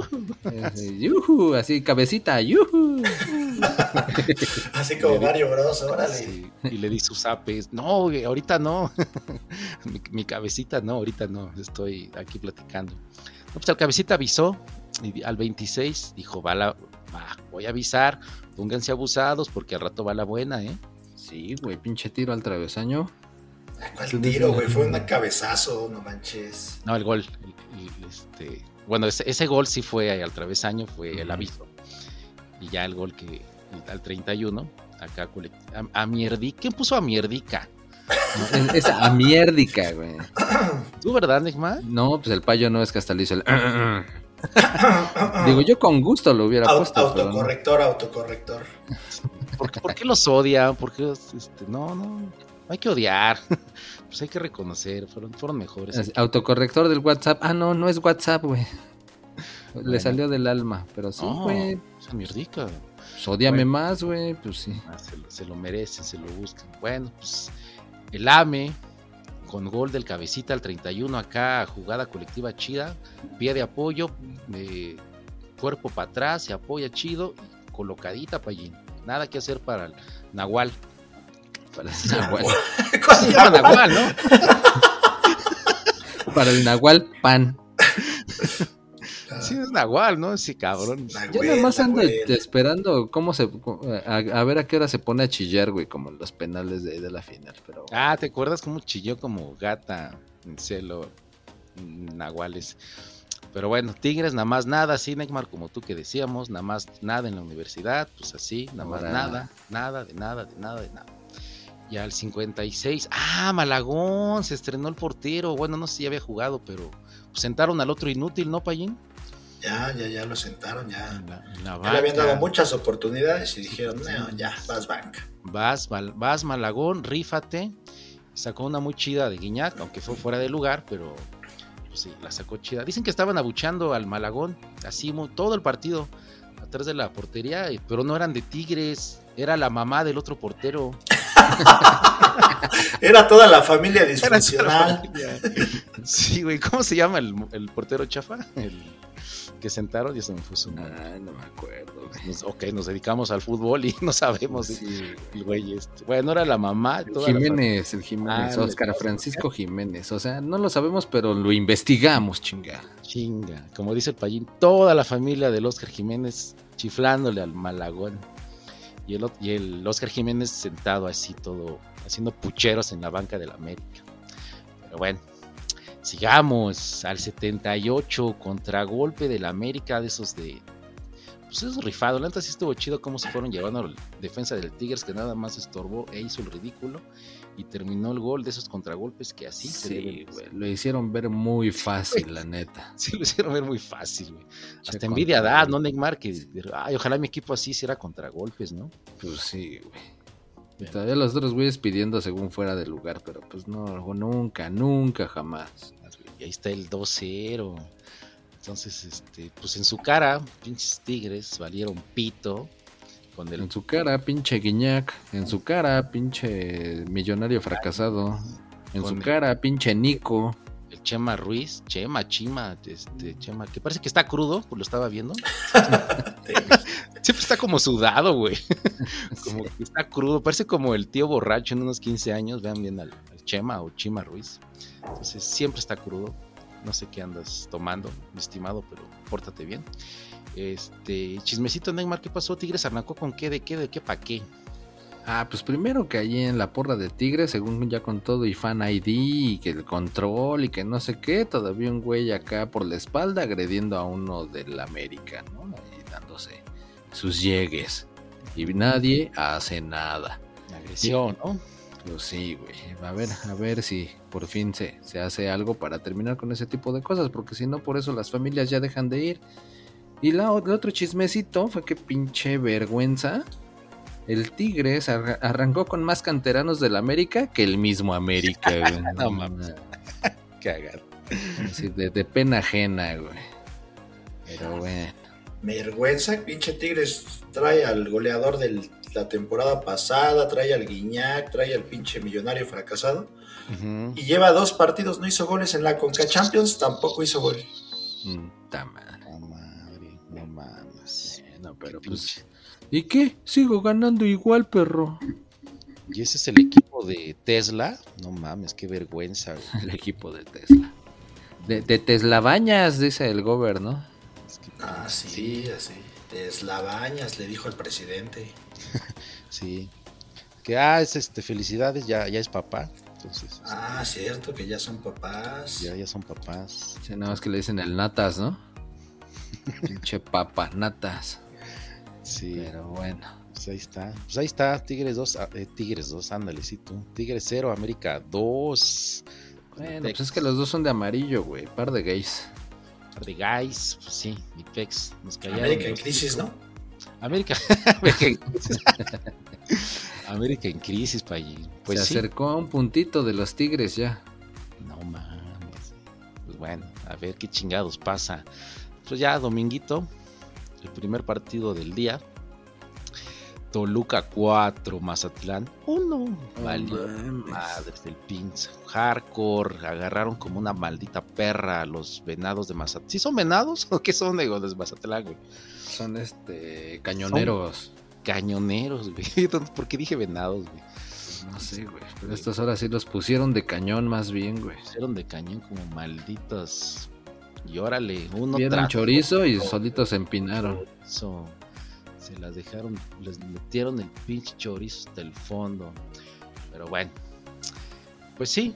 Eh, yujú, así, cabecita, yujú. Así como Mario Bros. Órale. Sí, y le di sus apes. No, güey, ahorita no. mi, mi cabecita no, ahorita no. Estoy aquí platicando. No, pues el cabecita avisó y al 26 dijo, va la, va, voy a avisar, pónganse abusados porque al rato va la buena, ¿eh? Sí, güey, pinche tiro al travesaño. ¿Cuál tiro, güey? Fue un cabezazo, no manches. No, el gol. el- el- este, bueno, ese, ese gol sí fue al travesaño, fue el aviso. Y ya el gol que al 31, acá a, a Mierdi. ¿Quién puso a Mierdica? Es, es a mierdica, güey. ¿Tú, verdad, Neymar? No, pues el payo no es que hasta le hizo el. Digo, yo con gusto lo hubiera puesto. pero no. autocorrector, autocorrector. ¿Por qué, por qué los odian? ¿Por qué, este, no, no hay que odiar. Pues hay que reconocer, fueron, fueron mejores. Así, Autocorrector del WhatsApp. Ah, no, no es WhatsApp, güey. Le salió del alma, pero sí, güey. esa mierdica. Pues Bueno. más, güey. Pues sí. Ah, se, lo, se lo merecen, se lo buscan. Bueno, pues el AME con gol del cabecita al 31 acá, jugada colectiva chida, pie de apoyo, eh, cuerpo para atrás, se apoya chido, colocadita Payín. Nada que hacer para el Nahual. Para el Nahual. Se llama Nahual, ¿no? Para el Nahual, pan. Sí, es Nahual, ¿no? Ese cabrón. Yo nada más ando Nahuel. esperando cómo se. A, a ver a qué hora se pone a chillar, güey, como en los penales de, de la final. Pero. Ah, ¿te acuerdas cómo chilló como gata en celo mm, Nahuales? Pero bueno, Tigres nada más nada, así Neymar, como tú que decíamos, nada más nada en la universidad, pues así, nada más Ahora. nada, nada, de nada, de nada, de nada. Y al 56, ah, Malagón, se estrenó el portero, bueno, no sé si había jugado, pero sentaron al otro inútil, ¿no, Payín? Ya, ya, ya lo sentaron, ya. En la, en la Ya le habían dado muchas oportunidades y dijeron, no, ya, vas banca. Vas, vas Malagón, rífate. Sacó una muy chida de Guiñac, aunque fue fuera de lugar, pero pues sí, la sacó chida. Dicen que estaban abuchando al Malagón, así todo el partido, atrás de la portería, pero no eran de Tigres, era la mamá del otro portero. Era toda la familia la disfuncional. familia. Sí, güey, ¿cómo se llama el, el portero chafa? El que sentaron y se me fue su nombre. Ay, no me acuerdo. Nos- ok, nos dedicamos al fútbol y no sabemos Sí, el güey este. Bueno, era la mamá. El toda la Jiménez, el Jiménez, Ah, Oscar Francisco Jiménez. O sea, no lo sabemos, pero lo investigamos, chinga. Chinga, como dice el payín, toda la familia del Oscar Jiménez chiflándole al Malagón. Y el, Oscar Jiménez sentado así todo, haciendo pucheros en la banca del América. Pero bueno, sigamos al 78, contragolpe del América, de esos de... Pues esos rifados, la neta sí estuvo chido cómo se fueron llevando la defensa del Tigres que nada más estorbó e hizo el ridículo y terminó el gol de esos contragolpes que así se deben güey. Lo hicieron ver muy fácil, la neta. Sí, lo hicieron ver muy fácil, güey. Hasta Che, envidia contra- da, ¿no, Neymar? Que, ay, ojalá mi equipo así hiciera contragolpes, ¿no? Pues sí, güey. Todavía los otros güeyes pidiendo según fuera de lugar, pero pues no, nunca, nunca, jamás. Y ahí está el 2-0. Entonces, este, pues en su cara, pinches tigres valieron pito. Con el En su cara, pinche Guiñac. En su cara, pinche millonario fracasado. En su el- cara, pinche Nico. el Chema Ruiz, Chema, Chima, este, Chema, que parece que está crudo, pues lo estaba viendo. Siempre está como sudado, güey. Como que está crudo, parece como el tío borracho en unos 15 años. Vean bien al, al Chema o Chima Ruiz. Entonces siempre está crudo. no sé qué andas tomando, mi estimado, pero pórtate bien. Este, chismecito Neymar, ¿qué pasó? Tigres arrancó con qué, de qué, de qué, pa' qué. Ah, pues primero que allí en la porra de Tigres, según ya con todo y fan ID y que el control y que no sé qué, todavía un güey acá por la espalda agrediendo a uno del América, ¿no? Y dándose sus llegues. Y nadie hace nada. Agresión, ¿no? Pues sí, güey. A ver, a ver si por fin se, se hace algo para terminar con ese tipo de cosas, porque si no, por eso las familias ya dejan de ir. Y la, el otro chismecito fue que pinche vergüenza. El Tigres arra- arrancó con más canteranos del América que el mismo América, güey. No mames. Cagado. De, de pena ajena, güey. Pero bueno. Vergüenza, pinche Tigres trae al goleador de la temporada pasada, trae al Guiñac, trae al pinche millonario fracasado. Y lleva dos partidos, no hizo goles en la Conca Champions, tampoco hizo gol. mm, pero Qué pues. ¿Y qué? Sigo ganando igual, perro. Y ese es el equipo de Tesla. No mames, qué vergüenza. güey. El equipo de Tesla. De, de Tesla Bañas, dice el gober, ¿no? Es que- Ah, sí, así. Deslabañas, le dijo el presidente. Sí. Que, ah, es este, felicidades, ya, ya es papá. Entonces, este, Ah, cierto, que ya son papás. ya, ya son papás. Sí, nada más que le dicen el Natas, ¿no? Pinche papa, Natas. Sí, Pero bueno. pues ahí está. Pues ahí está, Tigres 2, ah, eh, Tigres 2, ándale, sí tú. Tigres 0, América 2. Bueno, pues es que los dos son de amarillo, güey. Par de gays. De guys, pues sí, mi pex, nos callaron. América en crisis. ¿no? América, América en crisis. América en crisis, pa' allí. Pues Se sí. acercó a un puntito de los Tigres ya. No mames. Pues bueno, a ver qué chingados pasa. Pues ya, dominguito, el primer partido del día. Toluca 4, Mazatlán 1. Valió madres del pinche. Hardcore. Agarraron como una maldita perra a los venados de Mazatlán. ¿Sí son venados o qué son de los Mazatlán, güey? Son este cañoneros. Cañoneros, güey. ¿Por qué dije venados, güey? No sé, güey. Pero estos ahora sí los pusieron de cañón más bien, güey. Pusieron de cañón como malditos. Y órale, uno Vieron tras chorizo y solitos se empinaron. Eso, se las dejaron, les metieron el pinche chorizo hasta el fondo. Pero bueno, pues sí,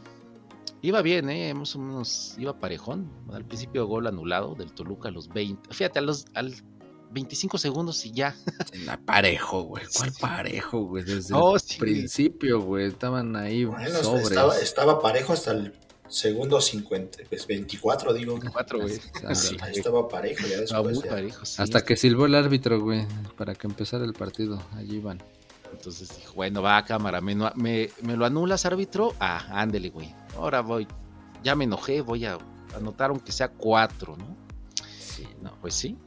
iba bien, ¿eh? más o menos iba parejón. Al principio gol anulado del Toluca a los 20. Fíjate, a los, al 25 segundos y ya. La parejo, güey. ¿Cuál parejo, güey? Desde Oh, el sí. principio, güey. Estaban ahí Bueno, sobres. estaba, estaba parejo hasta el segundo 50, pues 24, digo. Cuatro, güey. Ándale. Sí, Ahí güey. estaba parejo, ya Estaba después. muy ya. parejo, sí. Hasta que silbó el árbitro, güey, para que empezara el partido. Allí van. Entonces dijo, bueno, va cámara, me, me, me lo anulas, árbitro. Ah, ándele, güey. Ahora voy. Ya me enojé, voy a anotar aunque sea cuatro, ¿no? Sí, no. Pues sí.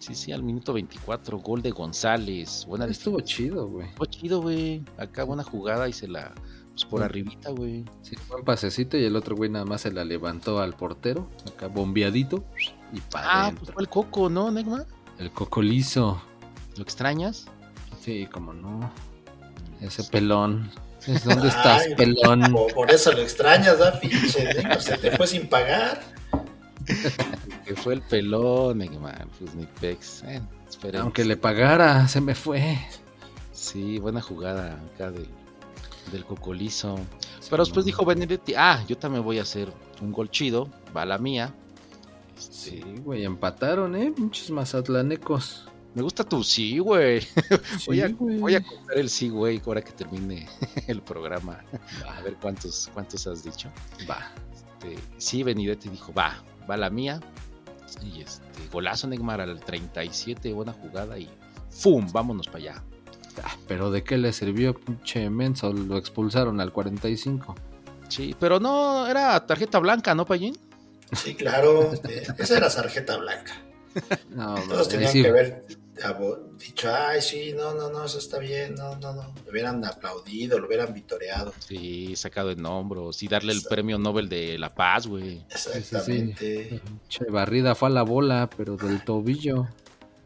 Sí, sí, al minuto 24, gol de González. Buena Estuvo chido, güey. Estuvo chido, güey. Acá buena jugada y se la. Pues por Mm. arribita, güey. Sí, buen pasecito y el otro güey nada más se la levantó al portero, acá bombeadito y para Ah, pues fue el coco, ¿no, Negma? El cocolizo. ¿Lo extrañas? Sí, como no. Ese pelón. ¿Dónde estás, Ay, pelón? Por, eso lo extrañas, ¿da? Pinche, se te fue sin pagar. Que fue el pelón, Negma. Pues ni pex. Eh. Aunque le pagara, se me fue. Sí, buena jugada acá del, del cocolizo. Pero después dijo Benedetti, ah, yo también voy a hacer un gol chido, va la mía. Este, Sí, güey, empataron, ¿eh? Muchos mazatlanecos. Me gusta tu sí, güey. Voy, a, güey. voy a contar el sí, güey, ahora que termine el programa. A ver cuántos, cuántos has dicho. Va. Este, sí, Benedetti dijo, va, va la mía. Y este, golazo Neymar al 37, buena jugada y ¡fum! Vámonos para allá. Ah, pero ¿de qué le sirvió, pinche menso? Lo expulsaron al 45. Sí, pero no, era tarjeta blanca, ¿no, Payín? Sí, claro. eh, esa era sarjeta blanca. No, Todos tenían sí. que haber dicho, ay, sí, no, no, no, eso está bien, no, no, no. Lo hubieran aplaudido, lo hubieran vitoreado. Sí, sacado en hombros y darle el premio Nobel de la paz, güey. Exactamente. Che, barrida fue a la bola, pero del tobillo.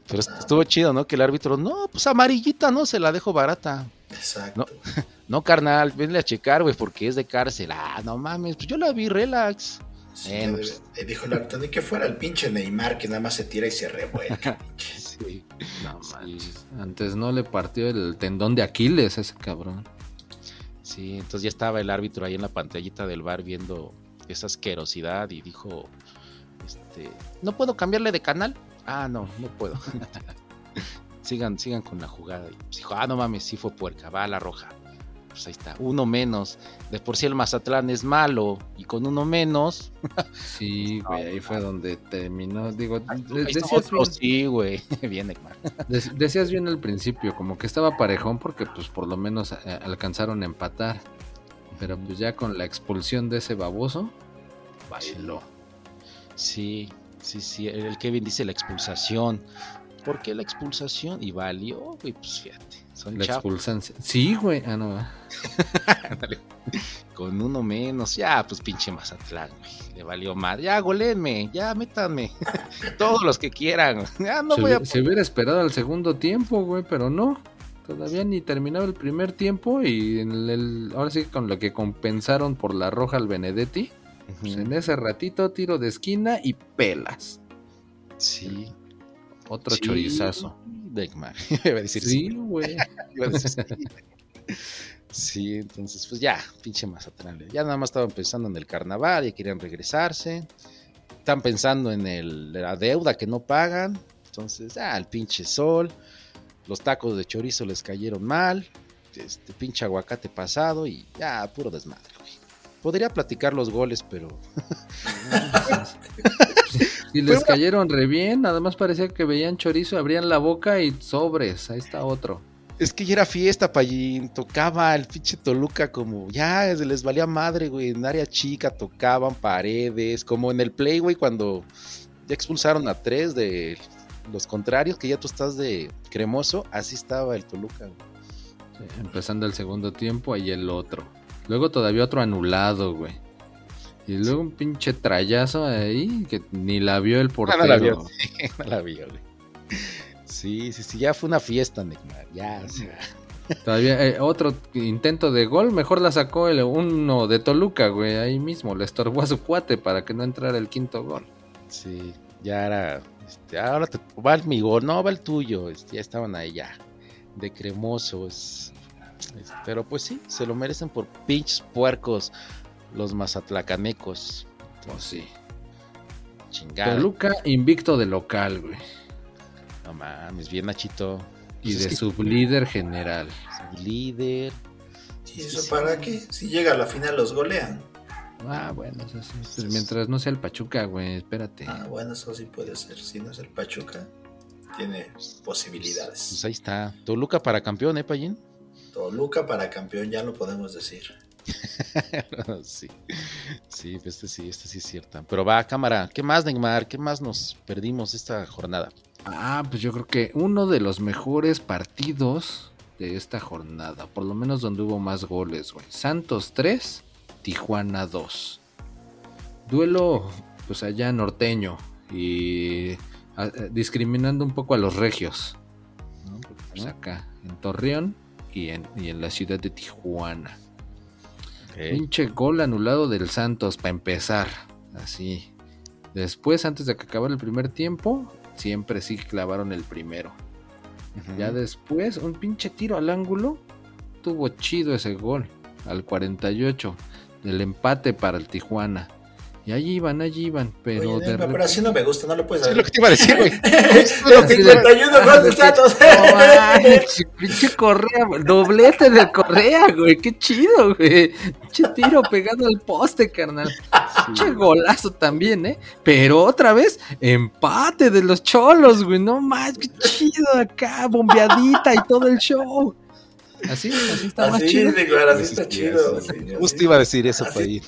Pero est- estuvo chido, ¿no? Que el árbitro, no, pues amarillita, ¿no? Se la dejo barata. Exacto. No, carnal, venle a checar, güey, porque es de cárcel. Ah, no mames, pues yo la vi, relax. Sí, debe- pues. eh, dijo el árbitro, ni que fuera el pinche Neymar que nada más se tira y se revuelca. Sí. No Sí. manches. Antes no le partió el tendón de Aquiles a ese cabrón. Sí, entonces ya estaba el árbitro ahí en la pantallita del bar viendo esa asquerosidad y dijo, este, ¿no puedo cambiarle de canal? Ah, no, no puedo. sigan, sigan con la jugada. Y pues dijo, ah, no mames, sí fue puerca, va a la roja. Pues ahí está, uno menos. De por sí el Mazatlán es malo y con uno menos, Sí, güey, ahí fue donde terminó. Digo, decías otro, bien, sí, güey. Bien, Ekman. dec- decías bien al principio, como que estaba parejón porque pues por lo menos eh, alcanzaron a empatar. Pero pues ya con la expulsión de ese baboso, bailó. Sí, sí, sí. El Kevin dice la expulsación. ¿Por qué la expulsación? Y valió, güey, pues fíjate. Son La chavos. expulsan. Sí, güey. Ah, no. Con uno menos, ya, pues pinche Mazatlán, güey. Le valió más. Ya, golenme, ya, métanme. Todos los que quieran. Ya no se, voy a. hubiera- se hubiera esperado al segundo tiempo, güey, pero no. Todavía ni terminaba el primer tiempo y en el, ahora sí con lo que compensaron por la roja al Benedetti, pues en ese ratito tiro de esquina y pelas. Sí. Otro Sí, chorizazo. Degmar. Iba a decir Sí, güey. Iba a decir sí. Sí, entonces, pues ya, pinche Mazatlán. Ya nada más estaban pensando en el carnaval, ya querían regresarse. Están pensando en el, la deuda que no pagan. Entonces, ah, el pinche sol. Los tacos de chorizo les cayeron mal. Este pinche aguacate pasado y ya, puro desmadre. Podría platicar los goles, pero Y les cayeron re bien, nada más parecía que veían chorizo, abrían la boca y sobres, ahí está otro. Es que ya era fiesta, Payín. Tocaba el pinche Toluca como. Ya, les valía madre, güey. En área chica tocaban paredes. Como en el play, güey, cuando ya expulsaron a tres de los contrarios, que ya tú estás de cremoso. Así estaba el Toluca, güey. Sí, Empezando el segundo tiempo, ahí el otro. Luego todavía otro anulado, güey. Y luego un pinche trayazo ahí que ni la vio el Ah, portero. no la vio, sí, no la vio, güey. Sí, sí, sí, ya fue una fiesta, Neymar. Ya, o sea. Todavía eh, otro intento de gol, mejor la sacó el uno de Toluca, güey, ahí mismo. Le estorbó a su cuate para que no entrara el quinto gol. Sí, ya era. Este, ahora te, va el mi gol, no va el tuyo. este, ya estaban ahí ya. De cremosos. Este, pero pues sí, se lo merecen por pinches puercos. Los mazatlacanecos. Pues sí. Chingada. Toluca invicto de local, güey. No mames, bien Nachito. Y Pues es de que sublíder general. es líder. ¿Y eso para qué? Si llega a la final los golean. Ah, bueno, eso sí. Pues mientras no sea el Pachuca, güey, espérate. Ah, bueno, eso sí puede ser. Si no es el Pachuca, tiene Pues posibilidades. ahí está. Toluca para campeón, ¿eh, Payín? Toluca para campeón, ya lo podemos decir. sí. Sí, pues este sí, este sí es cierto. Pero va, cámara. ¿Qué más, Neymar? ¿Qué más nos perdimos esta jornada? Ah, pues yo creo que uno de los mejores partidos de esta jornada, por lo menos donde hubo más goles, güey. Santos 3, Tijuana 2. Duelo, pues allá norteño y ah, eh, discriminando un poco a los regios. pues, acá, en Torreón y en, y en la ciudad de Tijuana. Pinche gol anulado del Santos para empezar. Así. Después, antes de que acabara el primer tiempo, siempre sí clavaron el primero. Ya después, un pinche tiro al ángulo. Tuvo chido ese gol. Al 48. Del empate para el Tijuana. Y allí iban, allí iban. Pero Oye, de Neymar, pero repente- así no me gusta, no le puedes Sí, dar. lo que te iba a decir, güey. Los 51 goles del Santos. No manches, pinche Correa, doblete de Correa, güey, qué chido, güey. Pinche tiro pegado al poste, carnal. Pinche golazo también, ¿eh? Pero otra vez, empate de los cholos, güey, no más, qué chido acá, bombeadita y todo el show. Así, así está más Así, chido. Neymar, así Sí, está sí, chido. Justo iba a decir eso,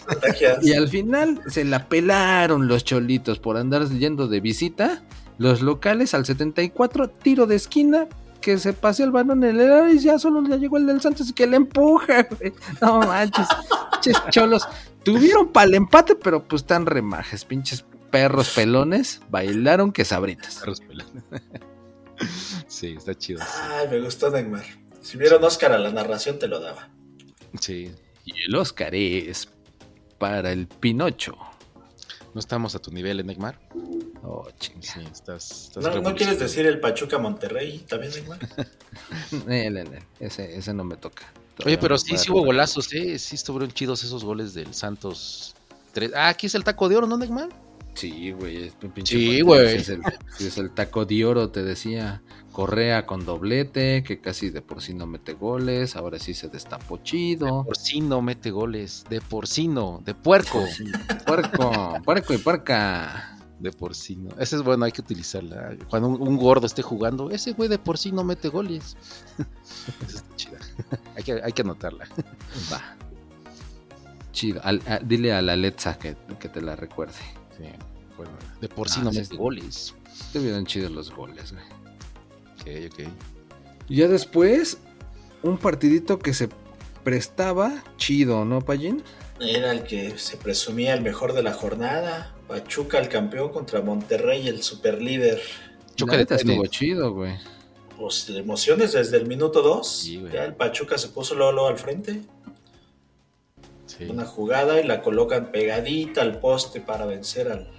contagias. Y al final se la pelaron los cholitos por andar yendo de visita. Los locales al 74, tiro de esquina, que se pasó el balón en el área y ya solo le llegó el del Santos y que le empuja, güey. No manches, pinches cholos. Tuvieron para el empate, pero pues tan remajes, pinches perros pelones, bailaron que sabritas. Perros pelando. Sí, está chido. Ay, me gustó Neymar. Si hubiera un Oscar a la narración, te lo daba. Sí. Y el Oscar es para el Pinocho. No estamos a tu nivel, Enigmar. Oh, chinga. Sí, estás. estás ¿No, ¿no quieres decir el Pachuca Monterrey también, Neymar? Eh, le, le, ese, ese no me toca. Oye, pero sí, sí hubo golazos, ¿eh? Sí estuvieron chidos esos goles del Santos. Tres- Ah, aquí es el taco de oro, ¿no, Neymar? Sí, güey. es un pinche Sí, güey. Es el, es el taco de oro, te decía. Correa con doblete, que casi de por sí no mete goles. Ahora sí se destapó chido. Porcino mete goles. De porcino, de puerco. Sí, puerco, puerco y puerca. De porcino. Ese es bueno, hay que utilizarla. Cuando un, un gordo esté jugando, ese güey de porcino mete goles. Esa está chida. Hay que, hay que anotarla. Va. Chido. Al- a- dile a la Letza que, que te la recuerde. Sí, bueno, de porcino Ah, sí, mete sí. goles. Estuvieron chidos los goles, güey. Ok, ok. Y ya después, un partidito que se prestaba chido, ¿no, Payín? Era el que se presumía el mejor de la jornada. Pachuca, el campeón contra Monterrey, el superlíder. La de estuvo chido, güey. Pues emociones desde el minuto 2. Sí, güey. ya el Pachuca se puso luego, luego al frente. Sí. Una jugada y la colocan pegadita al poste para vencer al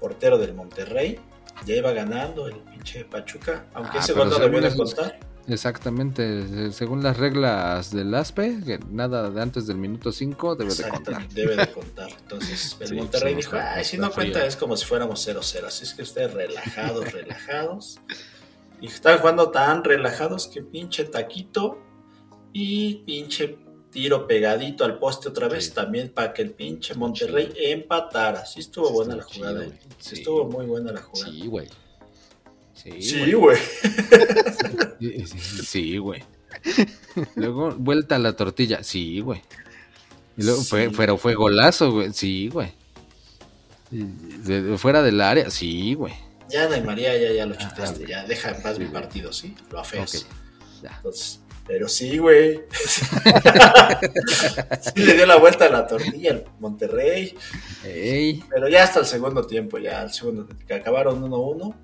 portero del Monterrey. Ya iba ganando el pinche Pachuca. Aunque Ah, ese gol no de esos- contar. Exactamente, según las reglas del ASPE, que nada de antes del minuto 5 debe de Exacto, contar. debe de contar. Entonces el Sí, Monterrey dijo, ay, si no cuenta frío". es como si fuéramos 0-0. Así es que ustedes relajados, relajados. Y estaban jugando tan relajados que pinche taquito y pinche tiro pegadito al poste otra vez Sí. también para que el pinche Monterrey empatara. Sí estuvo Sí, buena la jugada. chido, eh. güey. Sí, estuvo muy buena la jugada. Sí, güey. Sí, güey. Sí, güey. Luego, vuelta a la tortilla. Sí, güey. Y luego fue, Sí. pero fue golazo, güey. Sí, güey. Y de- de fuera del área. Sí, güey. Ya, Nay María, ya, ya lo Ah, chutaste. Ya, deja en paz mi partido, ¿sí? Lo afeas. Ok. Ya. Entonces, pero sí, güey. sí le dio la vuelta a la tortilla al Monterrey. Ey. Pero ya hasta el segundo tiempo, ya el segundo, que acabaron 1-1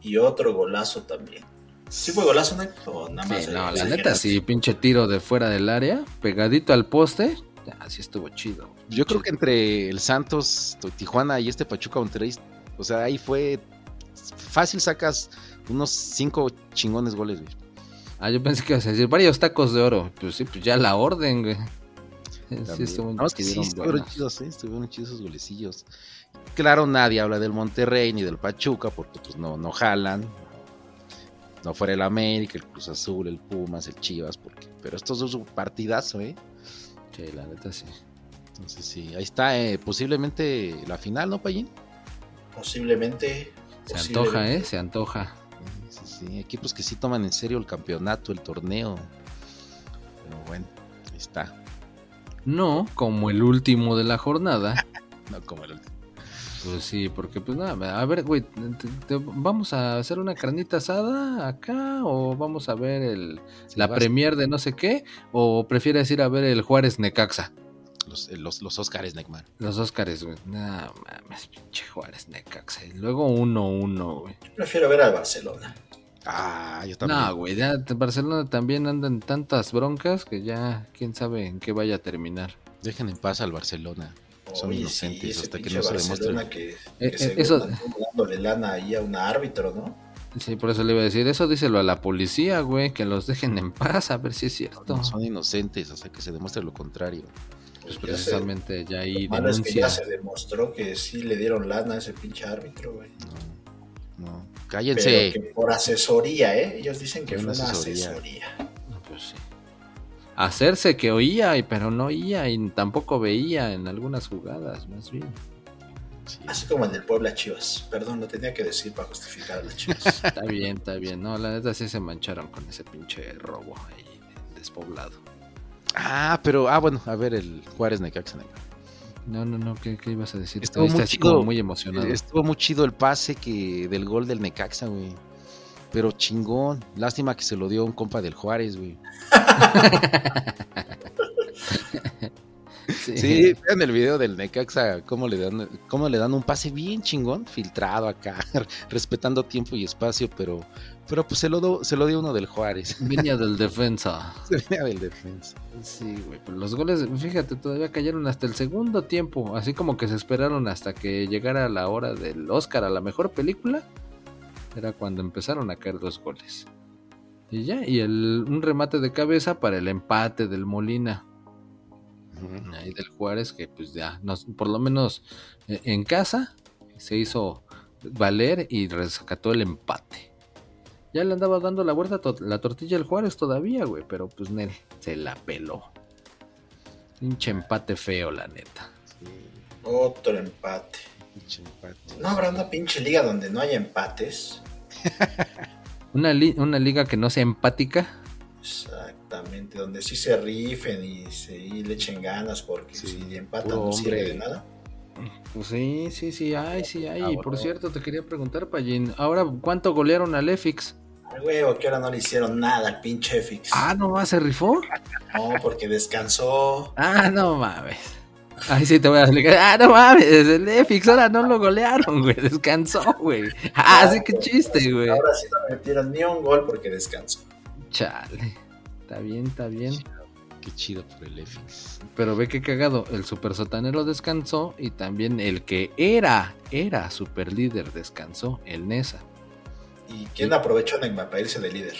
y otro golazo también. ¿Sí fue golazo, Nick? O nada más? Sí, eh, no, la neta, sí, pinche tiro de fuera del área, pegadito al poste. Ya, sí estuvo chido. Yo creo que entre el Santos, Tijuana y este Pachuca Monterrey, o sea, ahí fue fácil sacas unos cinco chingones goles, güey. Ah, yo pensé que ibas a decir varios tacos de oro. Pues sí, pues ya la orden, güey. Sí, También. que sí, estuvieron buenas. chidos, ¿eh? estuvieron chidos esos golecillos. Claro, nadie habla del Monterrey ni del Pachuca porque pues no, no jalan. No fuera el América, el Cruz Azul, el Pumas, el Chivas, porque, pero estos dos un partidazo, ¿eh? Sí, la neta sí. Entonces sí, ahí está eh, posiblemente la final, ¿no, Payín? Posiblemente. Se posiblemente. antoja, ¿eh? Se antoja. Sí, equipos que sí toman en serio el campeonato, el torneo. Pero bueno, ahí está. No como el último de la jornada. No como el último. Pues sí, porque pues nada, a ver, güey, te- te- ¿vamos a hacer una carnita asada acá o vamos a ver el, Sí, la vas- premier de no sé qué? ¿O prefieres ir a ver el Juárez Necaxa? Los, eh, los, los Oscars, Neckman. Los Óscares, güey. No mames, pinche Juárez Necaxa. Y luego 1-1, güey. Yo prefiero ver al Barcelona. Ah, yo también. No, güey, ya Barcelona también anda en tantas broncas que ya quién sabe en qué vaya a terminar. Dejen en paz al Barcelona. Son Oye, inocentes sí, hasta que no se Barcelona demuestre. que, Eh, que eh, según eso- anduvo dándole lana ahí a un árbitro, ¿no? Sí, por eso le iba a decir, eso díselo a la policía, güey, que los dejen en paz, a ver si es cierto. Son inocentes hasta que se demuestre lo contrario. Pues Ya precisamente ya ahí se- lo malo es que denuncia. ya se demostró que sí le dieron lana a ese pinche árbitro, güey. No, no. Pero Cállense. que por asesoría, ¿eh? Ellos dicen que Fue una asesoría. asesoría. Pues sí. Hacerse que oía, pero no oía y tampoco veía en algunas jugadas, más bien. Sí. Así como el del Puebla Chivas. Perdón, lo tenía que decir para justificar a las Chivas. Está bien, está bien. No, la neta sí se mancharon con ese pinche robo ahí despoblado. Ah, pero, ah, bueno, a ver, el Juárez Necaxa. No, no, no, ¿qué, qué ibas a decir? Estuvo muy chido. como muy emocionado. Estuvo muy chido el pase que del gol del Necaxa, güey. Pero chingón. Lástima que se lo dio un compa del Juárez, güey. Sí, vean el video del Necaxa, cómo le dan, cómo le dan un pase bien chingón, filtrado acá, respetando tiempo y espacio, pero, pero pues se lo, do- se lo dio uno del Juárez. Venía del defensa. Se venía del defensa. Sí, güey, pero los goles, fíjate, todavía cayeron hasta el segundo tiempo, así como que se esperaron hasta que llegara la hora del Oscar a la mejor película, era cuando empezaron a caer los goles. Y ya, y el, un remate de cabeza para el empate del Molina, Ahí del Juárez, que pues ya, nos, por lo menos eh, en casa se hizo valer y rescató el empate. Ya le andaba dando la vuelta to- la tortilla al Juárez todavía, güey, pero pues Nel se la peló. Pinche empate feo, la neta. Sí, Otro empate. pinche empate. ¿No habrá una pinche liga donde no haya empates? Una, li- una liga que no sea empática. Exactamente, donde sí se rifen y, se, y le echen ganas porque Sí, si empatan no sirve de nada. Pues sí, sí, sí, hay, sí, hay. Ah, por cierto, te quería preguntar, Pallín, ahora, ¿cuánto golearon al EFIX? Al huevo, que ahora no le hicieron nada al pinche Fix. Ah, no más, se rifó. No, porque descansó. Ah, no mames. Ay, sí, te voy a explicar. Ah, no mames, el EFIX ahora no lo golearon, güey. Descansó, güey. Ah, sí, qué chiste, güey. Ahora sí no metieron ni un gol porque descansó. Chale. Está bien, está bien. Qué chido por el EFIX. Pero ve que cagado, el super sotanero descansó y también el que era, era super líder descansó, el Nesa. ¿Y quién aprovechó Neymar para irse de líder?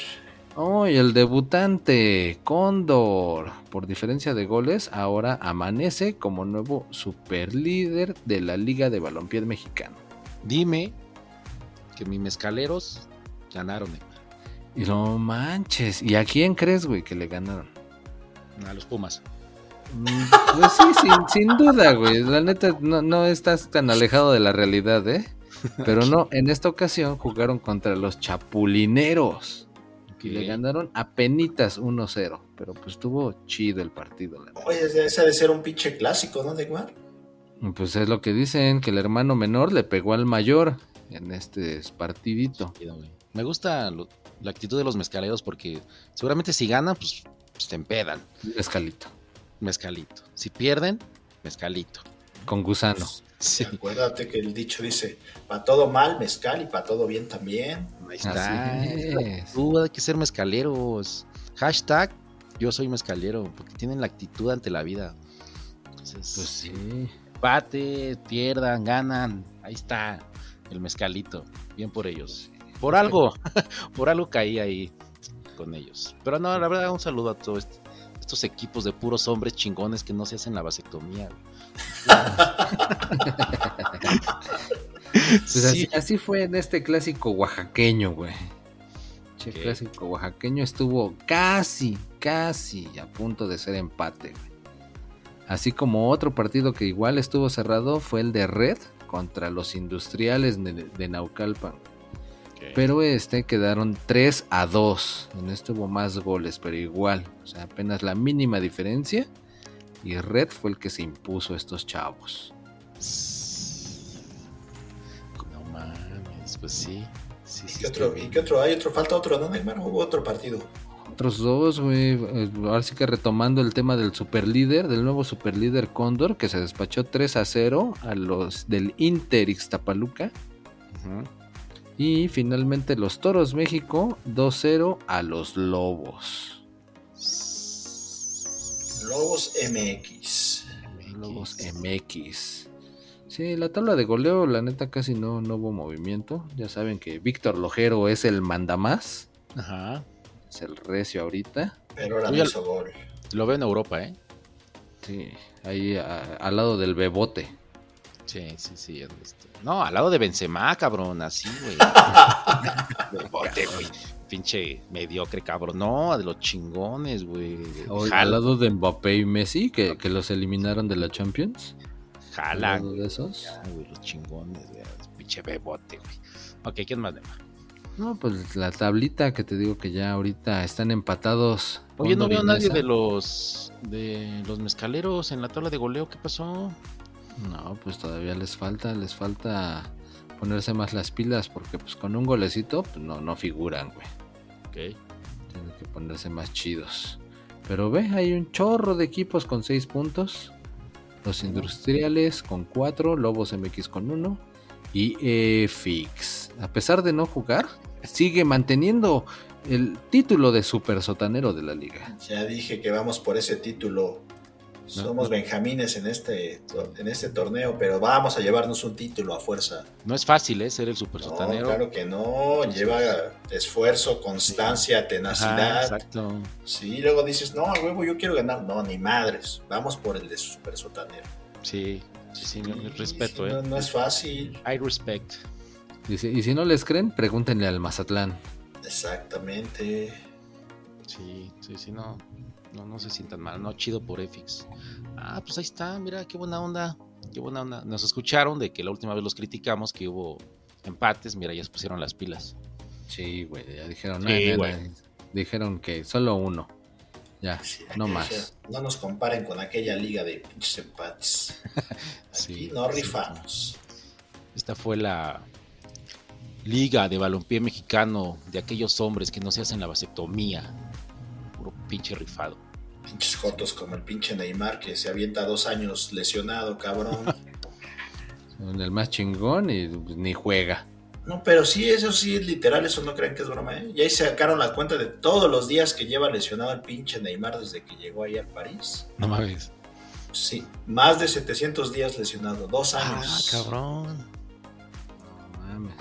Oh, y el debutante, Cóndor, por diferencia de goles, ahora amanece como nuevo super líder de la Liga de Balompié Mexicano. Dime que mis mezcaleros ganaron eh, Y no manches, ¿y a quién crees, güey, que le ganaron? a los Pumas. Mm, Pues sí, sin, sin duda, güey. La neta, no, no estás tan alejado de la realidad, ¿eh? Pero no, en esta ocasión jugaron contra los Chapulineros. Y le ganaron a penitas 1-0. Pero pues estuvo chido el partido, la. Oye, ese debe ser un pinche clásico, ¿no, Neymar? Pues es lo que dicen, que el hermano menor le pegó al mayor en este partidito. Chido, güey. Me gusta lo- la actitud de los mezcaleros porque seguramente si ganan, pues, pues te empedan. Escalito. Mezcalito. Si pierden, mezcalito. Con gusano. Sí, Acuérdate que el dicho dice, para todo mal, mezcal, y para todo bien también. ahí está. Tú hay que ser mezcaleros. Hashtag yo soy mezcalero porque tienen la actitud ante la vida. Entonces, Pues sí. empate, pierdan, ganan. Ahí está el mezcalito. Bien por ellos. Por algo, por algo caí ahí con ellos. Pero no, la verdad, un saludo a todos est- estos equipos de puros hombres chingones que no se hacen la vasectomía. Pues Sí. así, fue en este clásico oaxaqueño, güey. Che, clásico oaxaqueño estuvo casi, casi a punto de ser empate, güey. Así como otro partido que igual estuvo cerrado fue el de Red contra los industriales de, de Naucalpan. Pero este quedaron 3 a 2. En este hubo más goles, pero igual. O sea, apenas la mínima diferencia. Y Red fue el que se impuso a estos chavos. No mames, pues sí. Sí, ¿Y qué otro? ¿Y qué otro? Hay otro, falta otro, ¿no, Neymar? Hubo otro partido. Otros dos, güey. eh, Ahora sí que retomando el tema del superlíder, del nuevo superlíder Cóndor, que se despachó 3 a 0 a los del Inter Ixtapaluca. Ujú. Y finalmente los Toros México 2-0 a los Lobos. Lobos MX. Lobos MX. Sí, la tabla de goleo, la neta casi no, no hubo movimiento. Ya saben que Víctor Lojero es el mandamás. Ajá. Es el recio ahorita. Pero ahora hizo gol. Lo veo en Europa, ¿eh? Sí, ahí a- al lado del Bebote. Sí, sí, sí. este- No, al lado de Benzema, cabrón, así, güey. Bote, güey. Pinche mediocre, cabrón. No, de los chingones, güey. Al lado de Mbappé y Messi, que, que los eliminaron de la Champions. Al Jala, lado de esos. Ya, güey, los chingones, güey. Pinche bebote, güey. Ok, ¿quién más? Nema? No, pues la tablita que te digo que ya ahorita están empatados. Oye, no veo a nadie de los de los mezcaleros en la tabla de goleo. ¿Qué pasó? No, pues todavía les falta, les falta ponerse más las pilas porque pues con un golecito pues, no, no figuran, güey. Ok. Tienen que ponerse más chidos. Pero ve, hay un chorro de equipos con seis puntos. Los Industriales con 4, Lobos MX con 1 y EFIX. A pesar de no jugar, sigue manteniendo el título de super sotanero de la liga. Ya dije que vamos por ese título. Somos benjamines en este, en este torneo, pero vamos a llevarnos un título a fuerza. No es fácil, ¿eh? Ser el super No, sotanero. claro que no. Lleva esfuerzo, constancia, Ajá, tenacidad. exacto. Sí, luego dices, no, huevo, yo quiero ganar. No, ni madres. Vamos por el de super sotanero. Sí, sí, sí, no- Sí, respeto, sí, ¿eh? No, no es fácil. I respect. Y si no les creen, pregúntenle al Mazatlán. Exactamente. Sí, sí, sí, no, no, no se sientan mal, no, chido por EFIX. Ah, pues ahí está, mira, qué buena onda, qué buena onda. Nos escucharon de que la última vez los criticamos, que hubo empates, mira, ya se pusieron las pilas. Sí, güey, ya dijeron, Sí, "Nah, nah, güey. nah". dijeron que solo uno. Ya, Sí, no más. No nos comparen con aquella liga de pinches empates. Aquí Sí, no sí, rifamos. Esta fue la liga de balompié mexicano de aquellos hombres que no se hacen la vasectomía. Puro pinche rifado. Pinches jotos como el pinche Neymar que se avienta dos años lesionado, cabrón. Son el más chingón y pues, ni juega. No, pero sí, eso sí es literal, eso no creen que es broma, ¿eh? Y ahí sacaron la cuenta de todos los días que lleva lesionado el pinche Neymar desde que llegó ahí a París. No mames. Sí, más de 700 días lesionado, dos Ah, años. cabrón. No mames.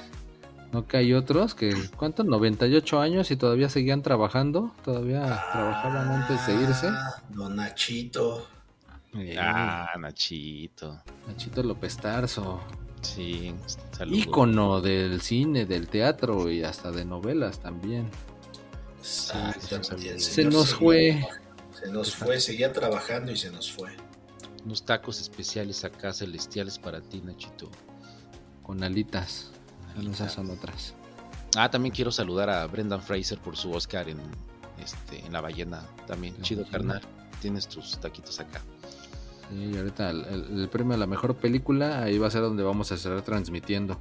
No que hay otros que, ¿cuántos? 98 años y todavía seguían trabajando. Todavía trabajaban antes de irse. Ah, Don Nachito. Ah, Nachito. Nachito López Tarso. Sí, saludos. Ícono del cine, del teatro y hasta de novelas también. Exactamente, el Se nos seguía- fue. Se nos fue, seguía trabajando y se nos fue. Unos tacos especiales acá celestiales para ti, Nachito. Con alitas. Ah, también quiero saludar a Brendan Fraser por su Oscar en, este, en La Ballena. También, La chido Ballena. carnal. Tienes tus taquitos acá. Sí, y ahorita el, el- el premio a la mejor película, ahí va a ser donde vamos a estar transmitiendo.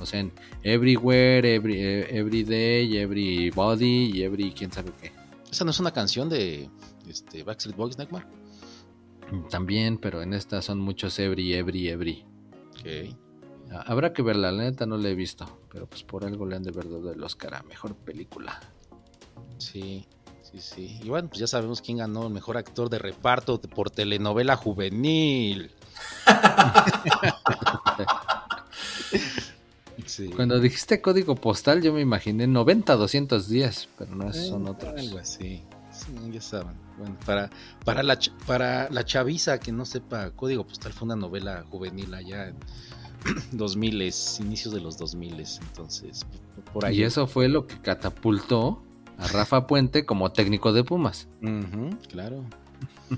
O sea, en Everywhere, every, eh, Everyday, Everybody y Every quién sabe qué. ¿Esa no es una canción de este, Backstreet Boys, Nagmar? También, pero en esta son muchos Every, Every, Every. Ok. Ah, Habrá que verla, la neta no la he visto, pero pues por algo le han de ver el Oscar a mejor película. Sí, sí, sí. Y bueno, pues ya sabemos quién ganó el mejor actor de reparto por telenovela juvenil. sí. Cuando dijiste código postal, yo me imaginé 90-200 días, pero no, esos son Eh, otros. Algo así. Sí, ya saben. Bueno, para, para, la, para la chaviza que no sepa, Código Postal fue una novela juvenil allá en 2000, inicios de los 2000, entonces por ahí. Y eso fue lo que catapultó a Rafa Puente como técnico de Pumas. Claro.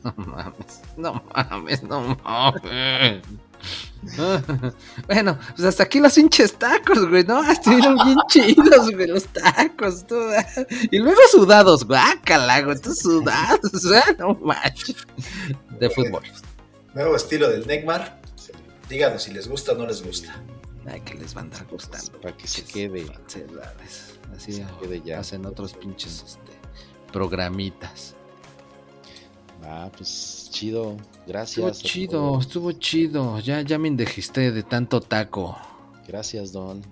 No mames, no mames, no mames. bueno, pues hasta aquí los hinches tacos, güey, ¿no? Estuvieron bien chidos, güey, los tacos. tú. Y luego sudados, guácala, güey, tú sudados, no manches. De fútbol. Nuevo estilo del Neymar. Díganos si les gusta o no les gusta. Ay, que les va a andar gustando. Para que se quede. Así Se quede ya. hacen otros pinches este, programitas. Ah, pues chido. Estuvo Gracias. a chido, todos. estuvo chido. Ya, ya me indejisté de tanto taco. Gracias, Don.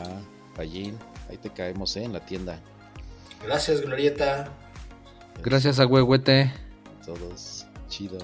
Ah, Pallín. Ahí te caemos, ¿eh? En la tienda. Gracias, Glorieta. Gracias a Huehuete. Todos. Chido.